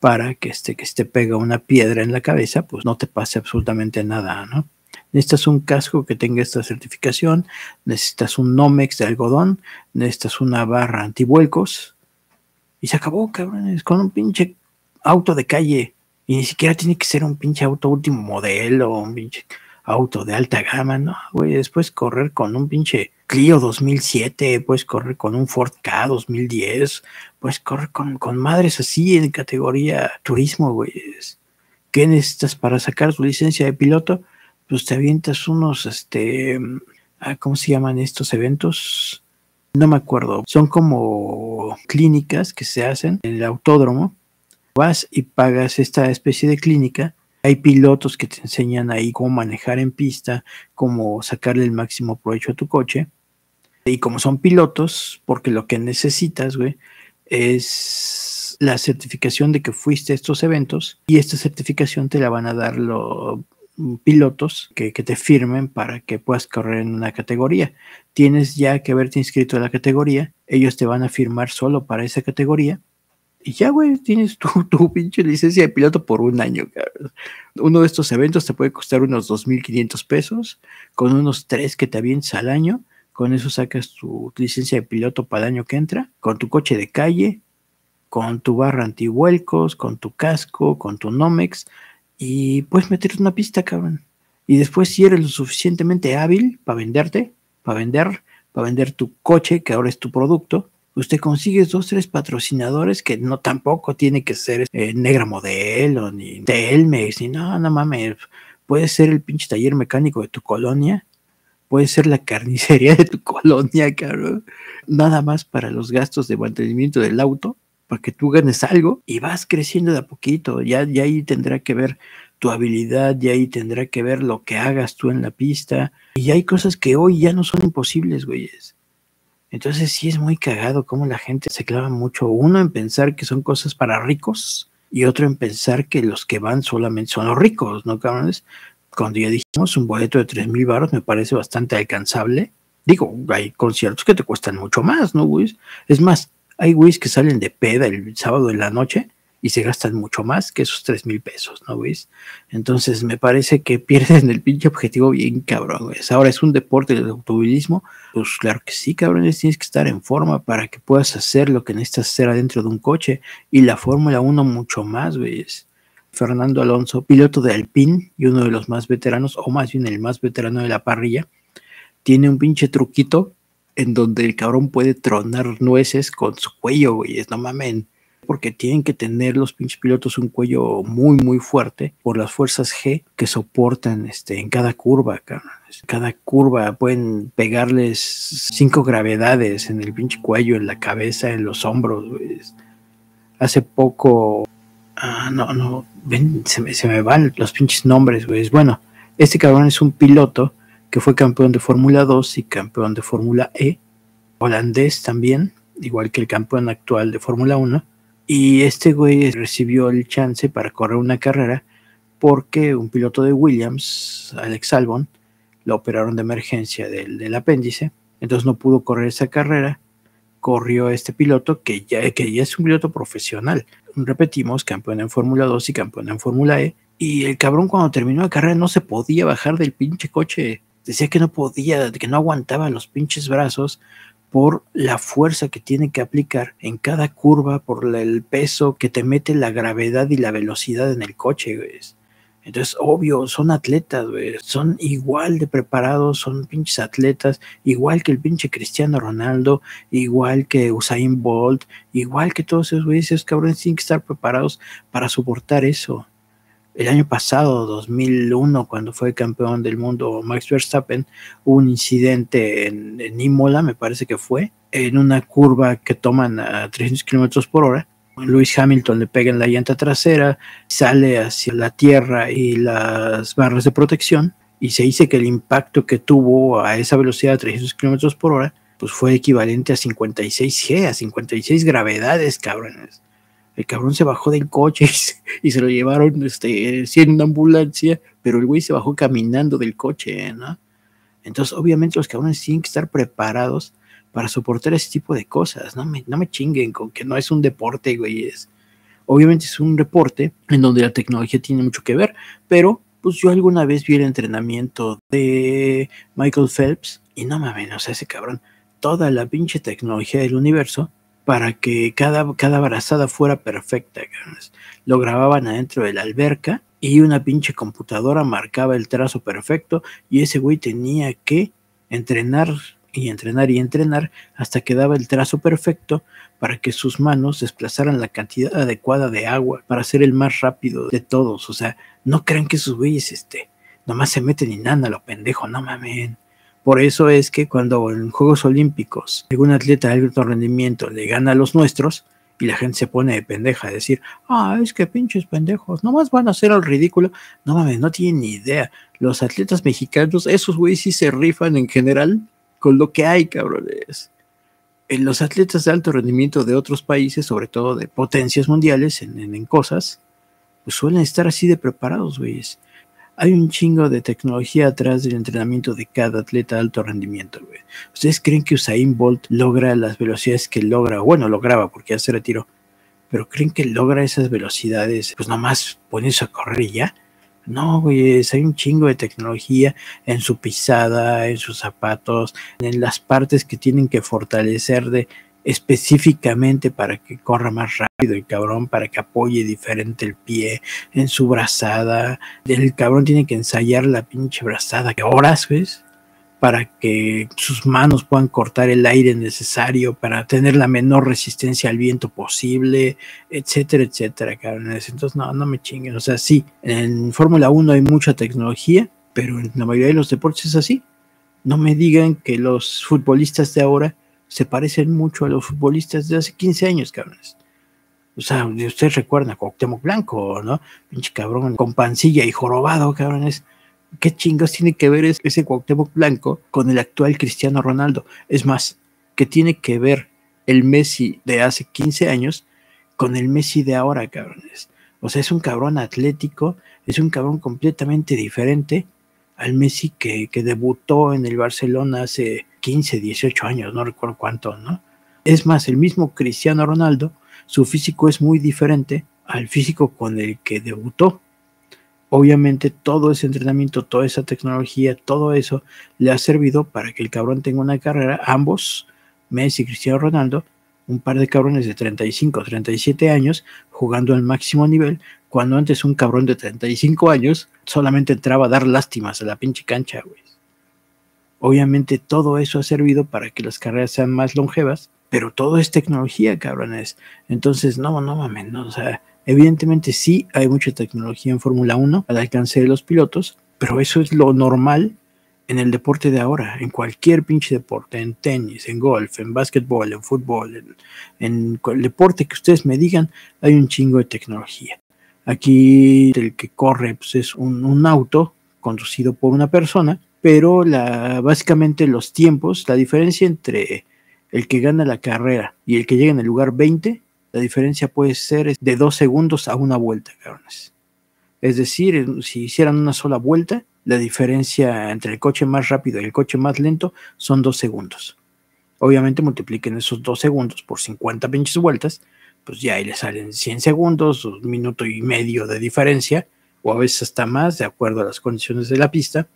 para que este, que te pega una piedra en la cabeza, pues no te pase absolutamente nada, ¿no? Necesitas un casco que tenga esta certificación, necesitas un Nomex de algodón, necesitas una barra antivuelcos, y se acabó, cabrones, con un pinche auto de calle. Y ni siquiera tiene que ser un pinche auto último modelo, un pinche auto de alta gama, ¿no? Güey, después correr con un pinche Clio 2007, puedes correr con un Ford K 2010, puedes correr con, con madres así en categoría turismo, güey. ¿Qué necesitas para sacar tu licencia de piloto? Pues te avientas unos, este, ah, ¿cómo se llaman estos eventos? No me acuerdo. Son como clínicas que se hacen en el autódromo. Vas y pagas esta especie de clínica hay pilotos que te enseñan ahí cómo manejar en pista, cómo sacarle el máximo provecho a tu coche. Y como son pilotos, porque lo que necesitas, güey, es la certificación de que fuiste a estos eventos y esta certificación te la van a dar los pilotos que, te firmen para que puedas correr en una categoría. Tienes ya que haberte inscrito a la categoría, ellos te van a firmar solo para esa categoría y ya, güey, tienes tu, tu, pinche licencia de piloto por un año. Uno de estos eventos te puede costar unos 2.500 pesos, con unos tres que te avientes al año. Con eso sacas tu licencia de piloto para el año que entra, con tu coche de calle, con tu barra antihuelcos, con tu casco, con tu Nomex, y puedes meterte una pista, cabrón. Y después, si eres lo suficientemente hábil para venderte, para vender, para vender tu coche, que ahora es tu producto, usted consigue dos, tres patrocinadores que no tampoco tiene que ser eh, Negra Modelo, ni Telmex, ni no, no mames. Puede ser el pinche taller mecánico de tu colonia, puede ser la carnicería de tu colonia, cabrón. Nada más para los gastos de mantenimiento del auto, para que tú ganes algo y vas creciendo de a poquito. Ya, ya ahí tendrá que ver tu habilidad, ya ahí tendrá que ver lo que hagas tú en la pista. Y hay cosas que hoy ya no son imposibles, güeyes entonces sí es muy cagado cómo la gente se clava mucho, uno en pensar que son cosas para ricos y otro en pensar que los que van solamente son los ricos, ¿no, cabrones? Cuando ya dijimos un boleto de 3 mil baros me parece bastante alcanzable. Digo, hay conciertos que te cuestan mucho más, ¿no, güey? Es más, hay güeyes que salen de peda el sábado en la noche y se gastan mucho más que esos tres mil pesos, ¿no ves? Entonces me parece que pierden el pinche objetivo bien cabrón, güey. Ahora es un deporte del automovilismo, pues claro que sí, cabrones, tienes que estar en forma para que puedas hacer lo que necesitas hacer adentro de un coche y la Fórmula 1 mucho más, güey. Fernando Alonso, piloto de Alpine y uno de los más veteranos, o más bien el más veterano de la parrilla, tiene un pinche truquito en donde el cabrón puede tronar nueces con su cuello, güey. No mamen porque tienen que tener los pinches pilotos un cuello muy, muy fuerte por las fuerzas G que soportan este, en cada curva. Cada curva pueden pegarles cinco gravedades en el pinche cuello, en la cabeza, en los hombros. Hace poco, ah, no, no, ven, se me, se me van los pinches nombres, güey. Bueno, este cabrón es un piloto que fue campeón de Fórmula 2 y campeón de Fórmula E, holandés también, igual que el campeón actual de Fórmula 1 y este güey recibió el chance para correr una carrera porque un piloto de Williams, Alex Albon, lo operaron de emergencia del, apéndice, entonces no pudo correr esa carrera. Corrió este piloto que ya, que ya es un piloto profesional. Repetimos, campeón en Fórmula 2 y campeón en Fórmula E. Y el cabrón cuando terminó la carrera no se podía bajar del pinche coche. Decía que no podía, que no aguantaba los pinches brazos por la fuerza que tiene que aplicar en cada curva, por el peso que te mete la gravedad y la velocidad en el coche. Entonces, obvio, son atletas, güey. Son igual de preparados, son pinches atletas, igual que el pinche Cristiano Ronaldo, igual que Usain Bolt, igual que todos esos güeyes, esos cabrones tienen que estar preparados para soportar eso el año pasado, 2001, cuando fue campeón del mundo Max Verstappen, hubo un incidente en, en Imola, me parece que fue, en una curva que toman a 300 kilómetros por hora. Lewis Hamilton le pega en la llanta trasera, sale hacia la tierra y las barras de protección, y se dice que el impacto que tuvo a esa velocidad de 300 kilómetros por hora, pues fue equivalente a 56 G, a 56 gravedades, cabrones el cabrón se bajó del coche y se, lo llevaron este, en una ambulancia, pero el güey se bajó caminando del coche, ¿no? Entonces, obviamente, los cabrones tienen que estar preparados para soportar ese tipo de cosas. No me, no me chinguen con que no es un deporte, güey. Es, obviamente es un deporte en donde la tecnología tiene mucho que ver, pero pues yo alguna vez vi el entrenamiento de Michael Phelps y no mames, o sea, ese cabrón, toda la pinche tecnología del universo para que cada, cada abrazada fuera perfecta. Lo grababan adentro de la alberca y una pinche computadora marcaba el trazo perfecto y ese güey tenía que entrenar y entrenar y entrenar hasta que daba el trazo perfecto para que sus manos desplazaran la cantidad adecuada de agua para ser el más rápido de todos. O sea, no crean que esos güeyes este, nomás se meten y nada, lo pendejo, no mamen. Por eso es que cuando en Juegos Olímpicos algún atleta de alto rendimiento le gana a los nuestros y la gente se pone de pendeja a decir, ah, es que pinches pendejos, nomás van a hacer al ridículo. No mames, no tienen ni idea. Los atletas mexicanos, esos güeyes sí se rifan en general con lo que hay, cabrones. eh, los atletas de alto rendimiento de otros países, sobre todo de potencias mundiales en, en- en cosas, pues suelen estar así de preparados, güeyes. Hay un chingo de tecnología atrás del entrenamiento de cada atleta de alto rendimiento, güey. ¿Ustedes creen que Usain Bolt logra las velocidades que logra? Bueno, lograba porque ya se retiró. Pero ¿creen que logra esas velocidades? Pues nomás poniéndose a correr y ya. No, güey, hay un chingo de tecnología en su pisada, en sus zapatos, en las partes que tienen que fortalecer de específicamente para que corra más rápido el cabrón, para que apoye diferente el pie en su brazada. El cabrón tiene que ensayar la pinche brazada que horas, ¿ves? Para que sus manos puedan cortar el aire necesario para tener la menor resistencia al viento posible, etcétera, etcétera, cabrones. Entonces, no, no me chinguen. O sea, sí, en Fórmula 1 hay mucha tecnología, pero en la mayoría de los deportes es así. No me digan que los futbolistas de ahora se parecen mucho a los futbolistas de hace 15 años, cabrones. O sea, ustedes recuerdan a Cuauhtémoc Blanco, ¿no? Pinche cabrón con pancilla y jorobado, cabrones. ¿Qué chingos tiene que ver es- ese Cuauhtémoc Blanco con el actual Cristiano Ronaldo? Es más, ¿qué tiene que ver el Messi de hace 15 años con el Messi de ahora, cabrones? O sea, es un cabrón atlético, es un cabrón completamente diferente al Messi que, que debutó en el Barcelona hace 15, 18 años, no recuerdo cuánto, ¿no? Es más, el mismo Cristiano Ronaldo, su físico es muy diferente al físico con el que debutó. Obviamente todo ese entrenamiento, toda esa tecnología, todo eso le ha servido para que el cabrón tenga una carrera, ambos, Messi y Cristiano Ronaldo, un par de cabrones de 35, 37 años jugando al máximo nivel, cuando antes un cabrón de 35 años solamente entraba a dar lástimas a la pinche cancha, güey. Obviamente todo eso ha servido para que las carreras sean más longevas, pero todo es tecnología, cabrones. Entonces, no, no mames, no, o sea, evidentemente sí hay mucha tecnología en Fórmula 1 al alcance de los pilotos, pero eso es lo normal en el deporte de ahora, en cualquier pinche deporte, en tenis, en golf, en básquetbol, en fútbol, en, en el deporte que ustedes me digan, hay un chingo de tecnología. Aquí el que corre pues, es un, un auto conducido por una persona, pero básicamente los tiempos, la diferencia entre el que gana la carrera y el que llega en el lugar 20, la diferencia puede ser de dos segundos a una vuelta, cabrones. Es decir, si hicieran una sola vuelta, la diferencia entre el coche más rápido y el coche más lento son dos segundos. Obviamente multipliquen esos dos segundos por 50 pinches vueltas, pues ya ahí le salen 100 segundos, un minuto y medio de diferencia, o a veces hasta más, de acuerdo a las condiciones de la pista.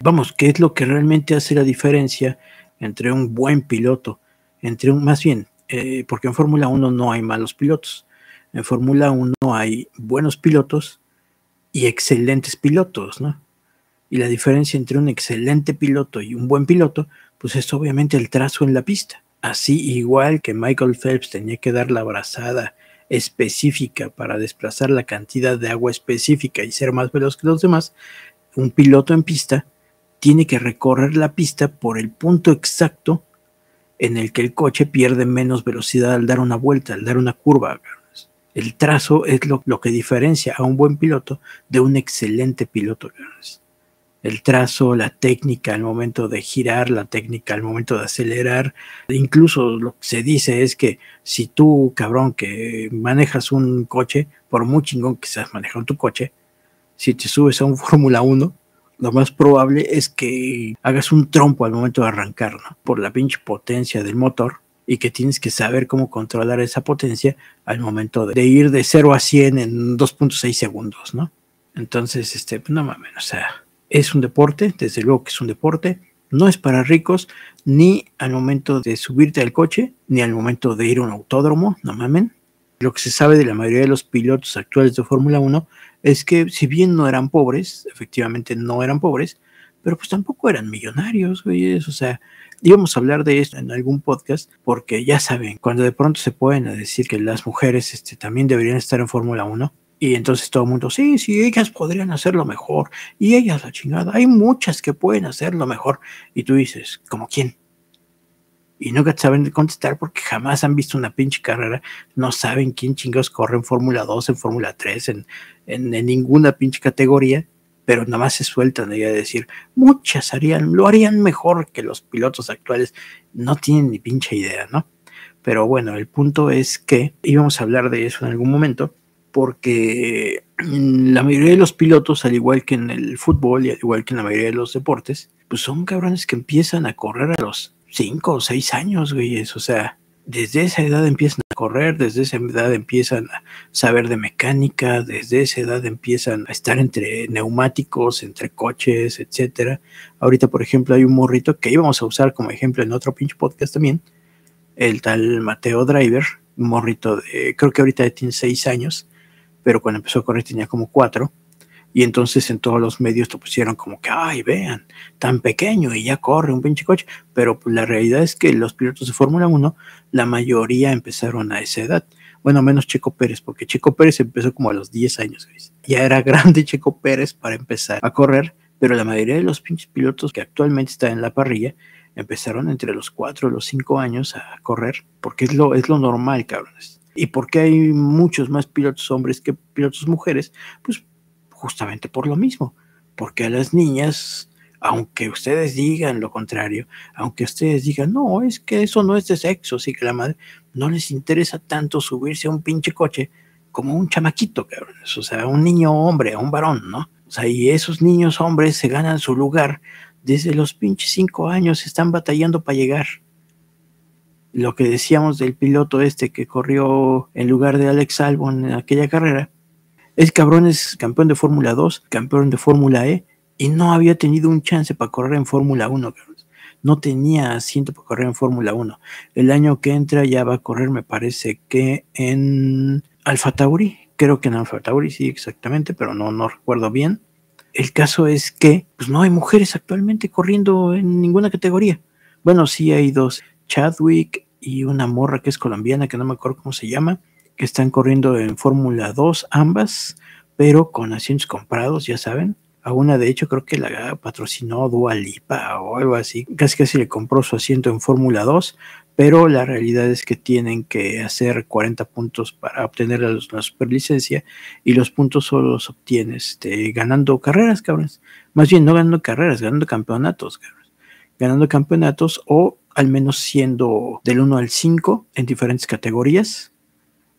Vamos, ¿qué es lo que realmente hace la diferencia entre un buen piloto, entre un, más bien, eh, porque en Fórmula 1 no hay malos pilotos, en Fórmula 1 hay buenos pilotos y excelentes pilotos, ¿no? Y la diferencia entre un excelente piloto y un buen piloto, pues es obviamente el trazo en la pista. Así igual que Michael Phelps tenía que dar la brazada específica para desplazar la cantidad de agua específica y ser más veloz que los demás, un piloto en pista tiene que recorrer la pista por el punto exacto en el que el coche pierde menos velocidad al dar una vuelta, al dar una curva. El trazo es lo, que diferencia a un buen piloto de un excelente piloto. El trazo, la técnica al momento de girar, la técnica al momento de acelerar. Incluso lo que se dice es que si tú, cabrón, que manejas un coche, por muy chingón que seas manejando tu coche, si te subes a un Fórmula 1, lo más probable es que hagas un trompo al momento de arrancar, ¿no? Por la pinche potencia del motor y que tienes que saber cómo controlar esa potencia al momento de, ir de 0 a 100 en 2.6 segundos, ¿no? Entonces, este, no mames, o sea, es un deporte, desde luego que es un deporte, no es para ricos, ni al momento de subirte al coche, ni al momento de ir a un autódromo, no mamen. Lo que se sabe de la mayoría de los pilotos actuales de Fórmula 1 es que si bien no eran pobres, efectivamente no eran pobres, pero pues tampoco eran millonarios, güey, o sea, íbamos a hablar de esto en algún podcast, porque ya saben, cuando de pronto se pueden decir que las mujeres este, también deberían estar en Fórmula 1, y entonces todo el mundo, sí, sí, ellas podrían hacerlo mejor, y ellas la chingada, hay muchas que pueden hacerlo mejor, y tú dices, ¿como quién? Y nunca saben contestar porque jamás han visto una pinche carrera, no saben quién chingados corre en Fórmula 2, en Fórmula 3, en, en, ninguna pinche categoría, pero nada más se sueltan ahí a decir, muchas harían, lo harían mejor que los pilotos actuales, no tienen ni pinche idea, ¿no? Pero bueno, el punto es que íbamos a hablar de eso en algún momento, porque la mayoría de los pilotos, al igual que en el fútbol y al igual que en la mayoría de los deportes, pues son cabrones que empiezan a correr a los 5 o 6 años, güey. O sea, desde esa edad empiezan a correr, desde esa edad empiezan a saber de mecánica, desde esa edad empiezan a estar entre neumáticos, entre coches, etcétera. Ahorita, por ejemplo, hay un morrito que íbamos a usar como ejemplo en otro pinche podcast también, el tal Mateo Driver, un morrito de, creo que ahorita tiene seis años, pero cuando empezó a correr tenía como cuatro y entonces en todos los medios lo pusieron como que, ay, vean, tan pequeño y ya corre un pinche coche. Pero pues, la realidad es que los pilotos de Fórmula 1, la mayoría empezaron a esa edad. Bueno, menos Checo Pérez, porque Checo Pérez empezó como a los 10 años. Ya era grande Checo Pérez para empezar a correr, pero la mayoría de los pinches pilotos que actualmente están en la parrilla empezaron entre los 4 y los 5 años a correr, porque es lo, es lo normal, cabrones. ¿Y porque hay muchos más pilotos hombres que pilotos mujeres? Pues justamente por lo mismo, porque a las niñas, aunque ustedes digan lo contrario, aunque ustedes digan, no, es que eso no es de sexo, sí que la madre, no les interesa tanto subirse a un pinche coche como un chamaquito, cabrones, o sea, un niño hombre, un varón, ¿no? O sea, y esos niños hombres se ganan su lugar desde los pinches cinco años, están batallando para llegar. Lo que decíamos del piloto este que corrió en lugar de Alex Albon en aquella carrera, es cabrón, es campeón de Fórmula 2, campeón de Fórmula E, y no había tenido un chance para correr en Fórmula 1, No tenía asiento para correr en Fórmula 1. El año que entra ya va a correr, me parece que en Alfa Tauri. Creo que en Alfa Tauri, sí, exactamente, pero no, no recuerdo bien. El caso es que pues, no hay mujeres actualmente corriendo en ninguna categoría. Bueno, sí hay dos, Chadwick y una morra que es colombiana, que no me acuerdo cómo se llama que están corriendo en Fórmula 2 ambas, pero con asientos comprados, ya saben. A una, de hecho, creo que la patrocinó Dua Lipa o algo así. Casi casi le compró su asiento en Fórmula 2, pero la realidad es que tienen que hacer 40 puntos para obtener la, superlicencia y los puntos solo los obtienes este, ganando carreras, cabrones. Más bien, no ganando carreras, ganando campeonatos, cabrones. Ganando campeonatos o al menos siendo del 1 al 5 en diferentes categorías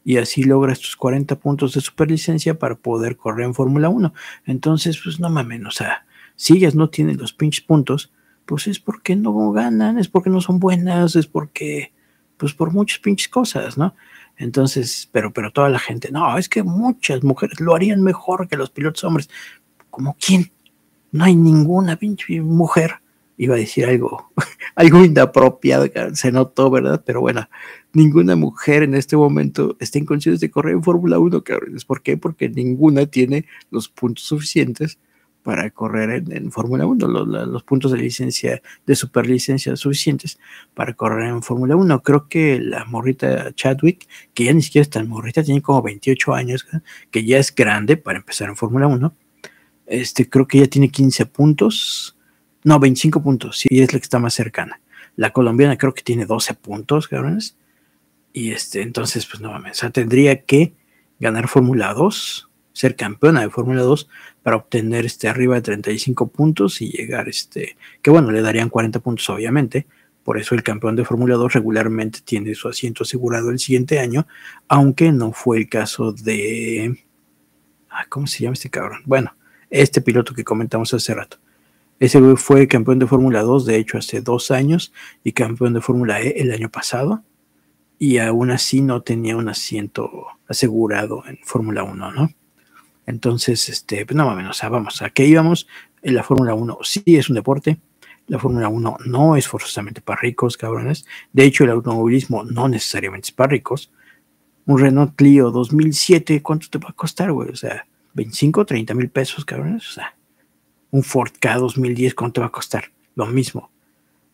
y así logras tus 40 puntos de superlicencia para poder correr en Fórmula 1. Entonces, pues no mames, o sea, si ellas no tienen los pinches puntos, pues es porque no ganan, es porque no son buenas, es porque, pues por muchas pinches cosas, ¿no? Entonces, pero, pero toda la gente, no, es que muchas mujeres lo harían mejor que los pilotos hombres. ¿Como quién? No hay ninguna pinche mujer iba a decir algo, algo inapropiado, se notó, ¿verdad? Pero bueno, ninguna mujer en este momento está en condiciones de correr en Fórmula 1, cabrones. ¿Por qué? Porque ninguna tiene los puntos suficientes para correr en, Fórmula 1, los, los, puntos de licencia, de superlicencia suficientes para correr en Fórmula 1. Creo que la morrita Chadwick, que ya ni siquiera es tan morrita, tiene como 28 años, que ya es grande para empezar en Fórmula 1. Este, creo que ya tiene 15 puntos no, 25 puntos, sí, es la que está más cercana. La colombiana creo que tiene 12 puntos, cabrones. Y este, entonces, pues no mames, o sea, tendría que ganar Fórmula 2, ser campeona de Fórmula 2 para obtener este arriba de 35 puntos y llegar este, que bueno, le darían 40 puntos obviamente. Por eso el campeón de Fórmula 2 regularmente tiene su asiento asegurado el siguiente año, aunque no fue el caso de ah, ¿cómo se llama este cabrón? Bueno, este piloto que comentamos hace rato. Ese fue campeón de Fórmula 2, de hecho, hace dos años, y campeón de Fórmula E el año pasado. Y aún así no tenía un asiento asegurado en Fórmula 1, ¿no? Entonces, este, pues no mames, o sea, vamos, ¿a qué íbamos? La Fórmula 1 sí es un deporte, la Fórmula 1 no es forzosamente para ricos, cabrones. De hecho, el automovilismo no necesariamente es para ricos. Un Renault Clio 2007, ¿cuánto te va a costar, güey? O sea, 25, 30 mil pesos, cabrones. O sea, un Ford K 2010, ¿cuánto va a costar? Lo mismo.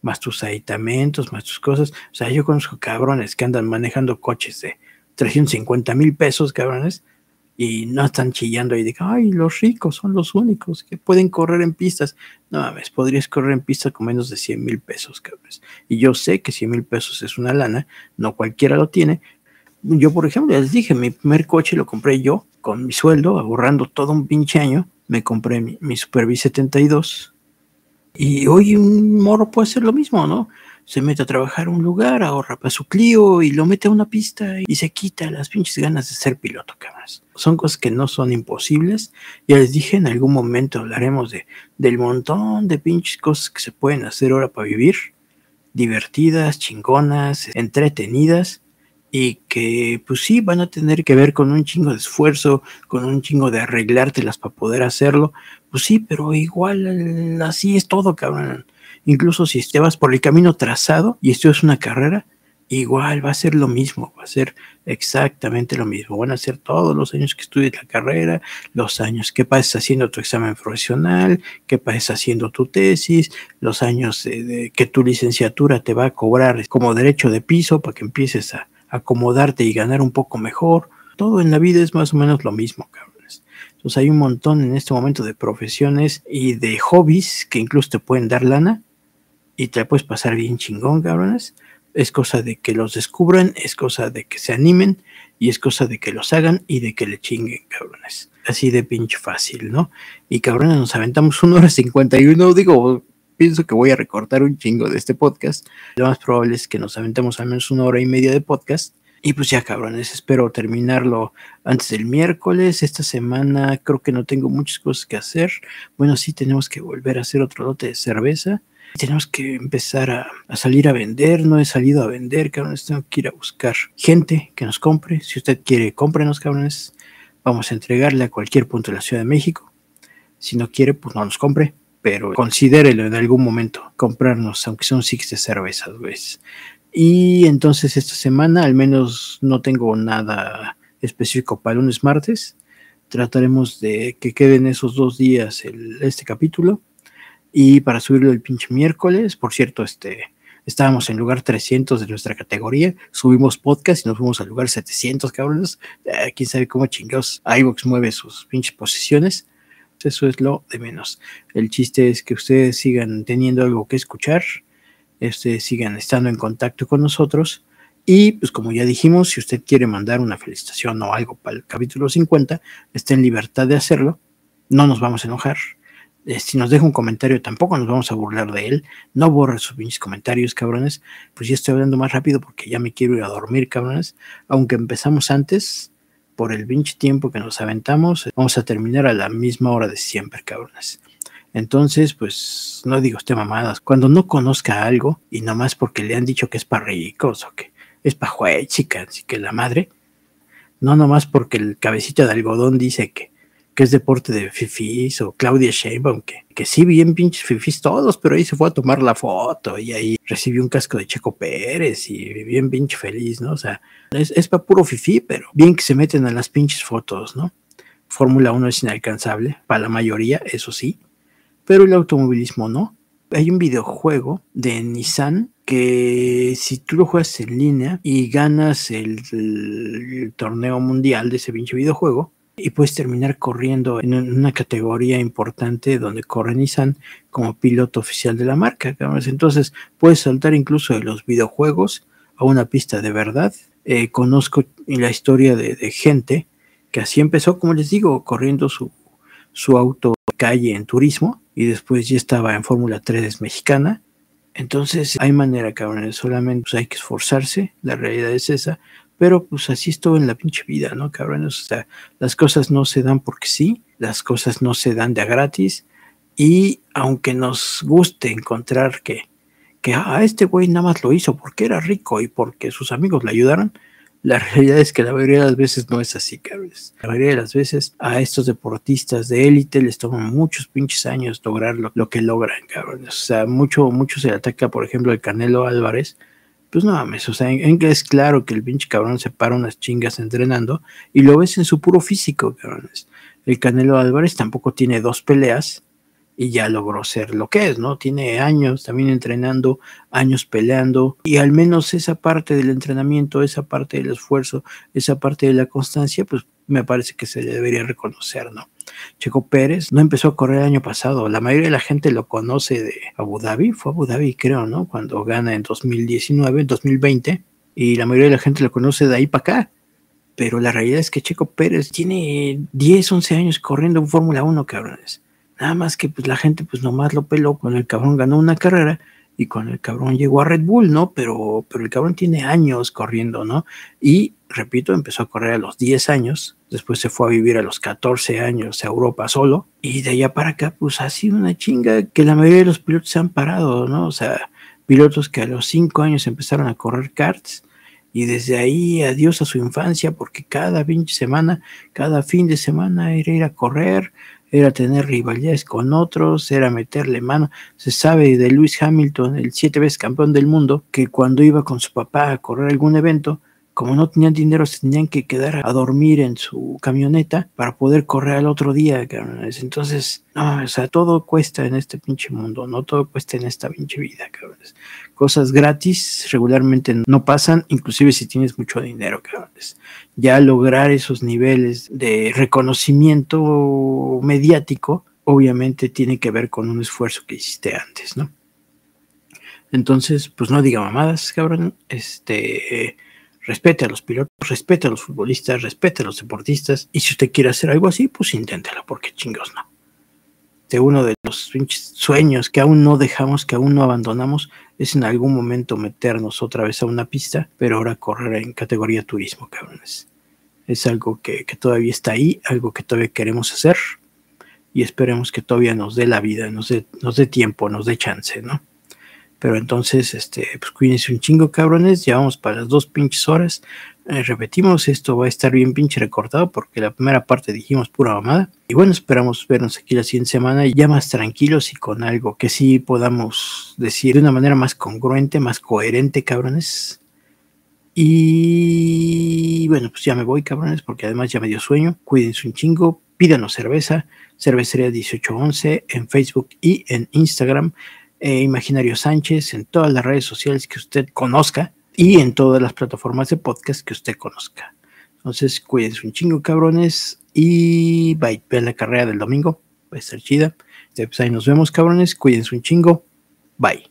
Más tus aditamentos, más tus cosas. O sea, yo conozco cabrones que andan manejando coches de 350 mil pesos, cabrones, y no están chillando y digan, ay, los ricos son los únicos que pueden correr en pistas. No mames, podrías correr en pistas con menos de 100 mil pesos, cabrones. Y yo sé que 100 mil pesos es una lana, no cualquiera lo tiene. Yo, por ejemplo, les dije, mi primer coche lo compré yo con mi sueldo, ahorrando todo un pinche año me compré mi, Super V 72 y hoy un morro puede hacer lo mismo, ¿no? se mete a trabajar a un lugar, ahorra para su Clio y lo mete a una pista y se quita las pinches ganas de ser piloto, cabrones. Son cosas que no son imposibles. Ya les dije, en algún momento hablaremos de, del montón de pinches cosas que se pueden hacer ahora para vivir. Divertidas, chingonas, entretenidas y que pues sí van a tener que ver con un chingo de esfuerzo, con un chingo de arreglártelas para poder hacerlo. Pues sí, pero igual así es todo, cabrón incluso si te vas por el camino trazado y esto es una carrera, igual va a ser lo mismo, va a ser exactamente lo mismo. Van a ser todos los años que estudies la carrera, los años que pases haciendo tu examen profesional, que pases haciendo tu tesis, los años de, que tu licenciatura te va a cobrar como derecho de piso para que empieces a acomodarte y ganar un poco mejor. Todo en la vida es más o menos lo mismo, cabrones. Entonces hay un montón en este momento de profesiones y de hobbies que incluso te pueden dar lana y te la puedes pasar bien chingón, cabrones. Es cosa de que los descubran, es cosa de que se animen y es cosa de que los hagan y de que le chinguen, cabrones. Así de pinche fácil, ¿no? Y cabrones, nos aventamos una hora cincuenta y uno, digo, pienso que voy a recortar un chingo de este podcast. Lo más probable es que nos aventemos al menos una hora y media de podcast. Y pues ya, cabrones, espero terminarlo antes del miércoles. Esta semana creo que no tengo muchas cosas que hacer. Bueno, sí tenemos que volver a hacer otro lote de cerveza. Tenemos que empezar a, salir a vender. No he salido a vender, cabrones. Tengo que ir a buscar gente que nos compre. Si usted quiere, cómprenos, cabrones. Vamos a entregarle a cualquier punto de la Ciudad de México. Si no quiere, pues no nos compre. Pero considérelo en algún momento comprarnos, aunque son six de cervezas, güey. Y entonces esta semana, al menos no tengo nada específico para lunes, martes. Trataremos de que queden esos dos días este capítulo y para subirlo el pinche miércoles, por cierto, este, estábamos en lugar 300 de nuestra categoría, subimos podcast y nos fuimos al lugar 700, cabrones. Eh, quién sabe cómo chingados iVox mueve sus pinches posiciones. Eso es lo de menos. El chiste es que ustedes sigan teniendo algo que escuchar, este, sigan estando en contacto con nosotros. Y pues como ya dijimos, si usted quiere mandar una felicitación o algo para el capítulo 50, está en libertad de hacerlo. No nos vamos a enojar eh, si nos deja un comentario, tampoco nos vamos a burlar de él. No borre sus pinches comentarios, cabrones. Pues ya estoy hablando más rápido porque ya me quiero ir a dormir, cabrones. Aunque empezamos antes, por el pinche tiempo que nos aventamos, vamos a terminar a la misma hora de siempre, cabrones. Entonces, pues no digo usted mamadas. Cuando no conozca algo y nomás porque le han dicho que es para ricos o que es para chicas, así que la madre, no nomás porque el cabecita de algodón dice que es deporte de fifis, o Claudia Sheinbaum, que, que sí, bien pinches fifis todos, pero ahí se fue a tomar la foto y ahí recibió un casco de Checo Pérez y bien pinche feliz, ¿no? O sea, es, es para puro fifi, pero bien que se meten a las pinches fotos, ¿no? Fórmula 1 es inalcanzable, para la mayoría, eso sí, pero el automovilismo no. Hay un videojuego de Nissan que si tú lo juegas en línea y ganas el, el torneo mundial de ese pinche videojuego, y puedes terminar corriendo en una categoría importante donde corre Nissan como piloto oficial de la marca. Entonces puedes saltar incluso de los videojuegos a una pista de verdad. Eh, conozco la historia de, gente que así empezó, como les digo, corriendo su, su auto de calle en turismo y después ya estaba en Fórmula 3 mexicana. Entonces hay manera, cabrón, solamente hay que esforzarse, la realidad es esa, pero pues así es todo en la pinche vida, ¿no, cabrones? O sea, las cosas no se dan porque sí, las cosas no se dan de a gratis. Y aunque nos guste encontrar que, que ah, este güey nada más lo hizo porque era rico y porque sus amigos le ayudaron, la realidad es que la mayoría de las veces no es así, cabrones. La mayoría de las veces a estos deportistas de élite les toman muchos pinches años lograr lo, lo que logran, cabrones. O sea, mucho, mucho se ataca, por ejemplo, el Canelo Álvarez, pues no mames, o sea, en, que es claro que el pinche cabrón se para unas chingas entrenando y lo ves en su puro físico, cabrones. El Canelo Álvarez tampoco tiene dos peleas y ya logró ser lo que es, ¿no? Tiene años también entrenando, años peleando y al menos esa parte del entrenamiento, esa parte del esfuerzo, esa parte de la constancia, pues me parece que se le debería reconocer, ¿no? Checo Pérez no empezó a correr el año pasado. La mayoría de la gente lo conoce de Abu Dhabi. Fue Abu Dhabi, creo, ¿no? Cuando gana en 2019, 2020. Y la mayoría de la gente lo conoce de ahí para acá. Pero la realidad es que Checo Pérez tiene 10, 11 años corriendo en Fórmula 1, cabrones. Nada más que pues la gente pues nomás lo peló cuando el cabrón ganó una carrera y cuando el cabrón llegó a Red Bull, ¿no? Pero, pero el cabrón tiene años corriendo, ¿no? Y, repito, empezó a correr a los 10 años, después se fue a vivir a los 14 años a Europa solo, y de allá para acá, pues ha sido una chinga que la mayoría de los pilotos se han parado, ¿no? O sea, pilotos que a los 5 años empezaron a correr karts, y desde ahí adiós a su infancia, porque cada pinche semana, cada fin de semana era ir a correr, era tener rivalidades con otros, era meterle mano. Se sabe de Lewis Hamilton, el siete veces campeón del mundo, que cuando iba con su papá a correr algún evento, como no tenían dinero, se tenían que quedar a dormir en su camioneta para poder correr al otro día, cabrones. Entonces, no, o sea, todo cuesta en este pinche mundo, no todo cuesta en esta pinche vida, cabrones. Cosas gratis regularmente no pasan, inclusive si tienes mucho dinero, cabrones. Ya lograr esos niveles de reconocimiento mediático, obviamente tiene que ver con un esfuerzo que hiciste antes, ¿no? Entonces, pues no diga mamadas, cabrón. Este respete a los pilotos, respete a los futbolistas, respete a los deportistas. Y si usted quiere hacer algo así, pues inténtelo, porque chingos no. De uno de los sueños que aún no dejamos, que aún no abandonamos, es en algún momento meternos otra vez a una pista, pero ahora correr en categoría turismo, cabrones. Es algo que, que todavía está ahí, algo que todavía queremos hacer y esperemos que todavía nos dé la vida, nos dé, nos dé tiempo, nos dé chance, ¿no? Pero entonces, este, pues cuídense un chingo, cabrones. Llevamos para las dos pinches horas. Eh, repetimos, esto va a estar bien pinche recortado porque la primera parte dijimos pura mamada. Y bueno, esperamos vernos aquí la siguiente semana ya más tranquilos y con algo que sí podamos decir de una manera más congruente, más coherente, cabrones. Y bueno, pues ya me voy, cabrones, porque además ya me dio sueño. Cuídense un chingo, pídanos cerveza, cervecería 1811 en Facebook y en Instagram. Eh, Imaginario Sánchez en todas las redes sociales que usted conozca y en todas las plataformas de podcast que usted conozca. Entonces, cuídense un chingo, cabrones, y bye. Vean la carrera del domingo, va a estar chida. Pues ahí nos vemos, cabrones, cuídense un chingo, bye.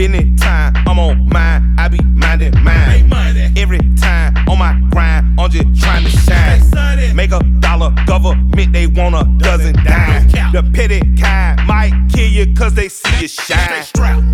Business time, I'm on mine, I be minding mine. Every time on my grind, I'm just trying to shine. Make a dollar, government, they want a dozen dime. The petty kind might kill you cause they see you shine.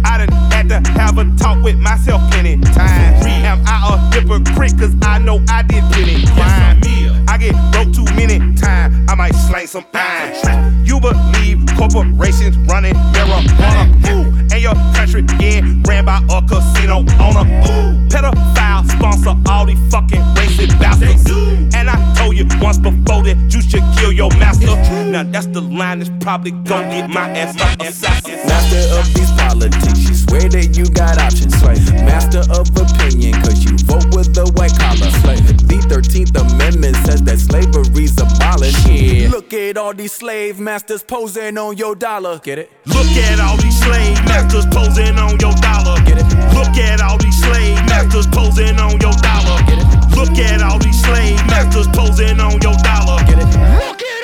I done had to have a talk with myself plenty times. Am I a hypocrite cause I know I did plenty crime. I get broke too many times, I might slang some iron. You believe corporations running marijuana. Ooh, your country getting ran by a casino owner. Ooh, pedophile sponsor all these fucking racist bastards. And I told you once before that you should kill your master. Now that's the line that's probably gonna get my ass up. Master of these politics, swear that you got options. Slave. Master of opinion, cause you vote with the white collar. Slave. The 13th Amendment says that slavery's abolished. Yeah. Look at all these slave masters posing on your dollar. Get it? Look at all these slave masters posing on your dollar. Get it? Look at all these slave masters posing on your dollar. Get it? Look at all these slave masters posing on your dollar. Get it? Look at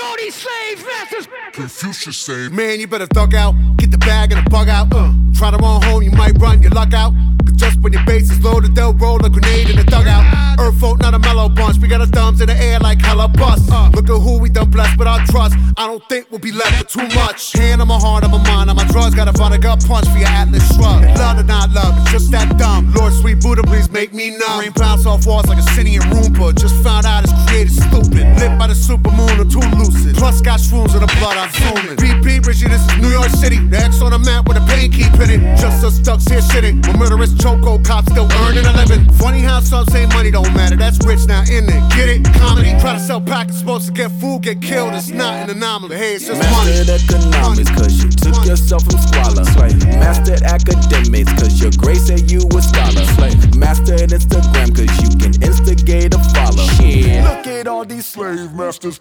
Confucius say, Man, you better thug out, get the bag and the bug out. Uh, try to run home, you might run your luck out. Cause just when your base is loaded, they'll roll a grenade in the dugout. Earth folk, not a mellow bunch. We got our thumbs in the air like hella bust. Uh, look at who we done blessed with our trust. I don't think we'll be left with too much. Hand on my heart, on my mind, on my drugs. Got a find a gut punch for your Atlas shrug. Love or not love, it's just that dumb. Lord, sweet Buddha, please make me numb. Rain bounce off walls like a city in Roomba. Just found out it's created stupid. Lit by the super supermoon or too lucid. Plus got shrooms in the blood, I'm zooming. BP, Richie, this is New York City. The X on the map with a pain keep in it. Just us ducks here shitting. With murderous choco cops still earning a living. Funny how some say money don't matter. That's rich now, in it? Get it? Comedy. Try to sell packets, supposed to get food, get killed. It's not an anomaly. Hey, it's just money. Mastered economics, cause you took yourself from squalor. Slave. Mastered academics, cause your grace said you a scholar. Slave. Mastered Instagram, cause you can instigate a follow. Shit. Look at all these slave masters.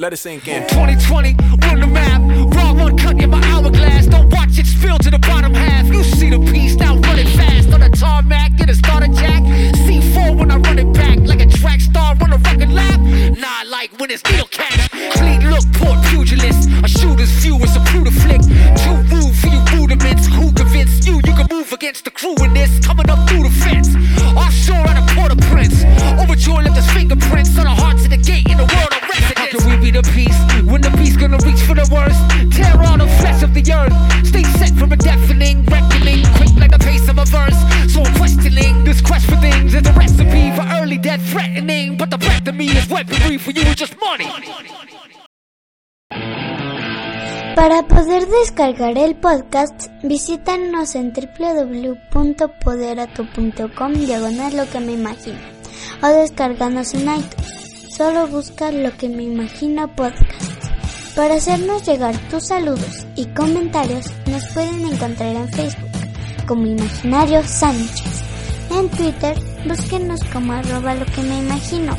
Let it sink in. 2020, run the map. Rock one cut in my hourglass. Don't watch it spill to the bottom half. You see the piece now running fast on the tarmac. Get a starter jack. C4 when I run it back like a track star on a record lap. Nah, like when it's needle catch. Clean look, port pugilist. A shooter's view is a brutal flick. Too rude for you rudiments. Who convinced you you can move against the crew in this? Coming up through the fence. Offshore at a Port-au-Prince. Overjoyed left his fingerprints on the hearts of the gate in the world the peace when the beast gonna reach for the worst? Tear all the flesh of the earth. Stay set from a deafening reckoning, quick like the pace of a verse. So I'm questioning this quest for things is a recipe for early death threatening. But the breath of me is weaponry for you is just money. Para poder descargar el podcast, visítanos en www.poderato.com diagonal lo que me imagino o descarganos en iTunes. Solo busca lo que me imagino podcast. Para hacernos llegar tus saludos y comentarios, nos pueden encontrar en Facebook como Imaginario Sánchez. En Twitter, búsquenos como arroba lo que me imagino.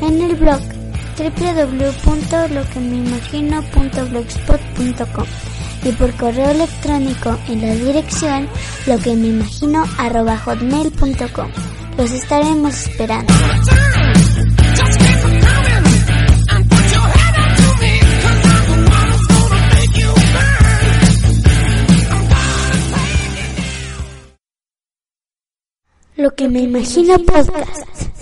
En el blog www.loquemeimagino.blogspot.com y por correo electrónico en la dirección lo que me imagino. Los estaremos esperando. Lo que me imagino podcast.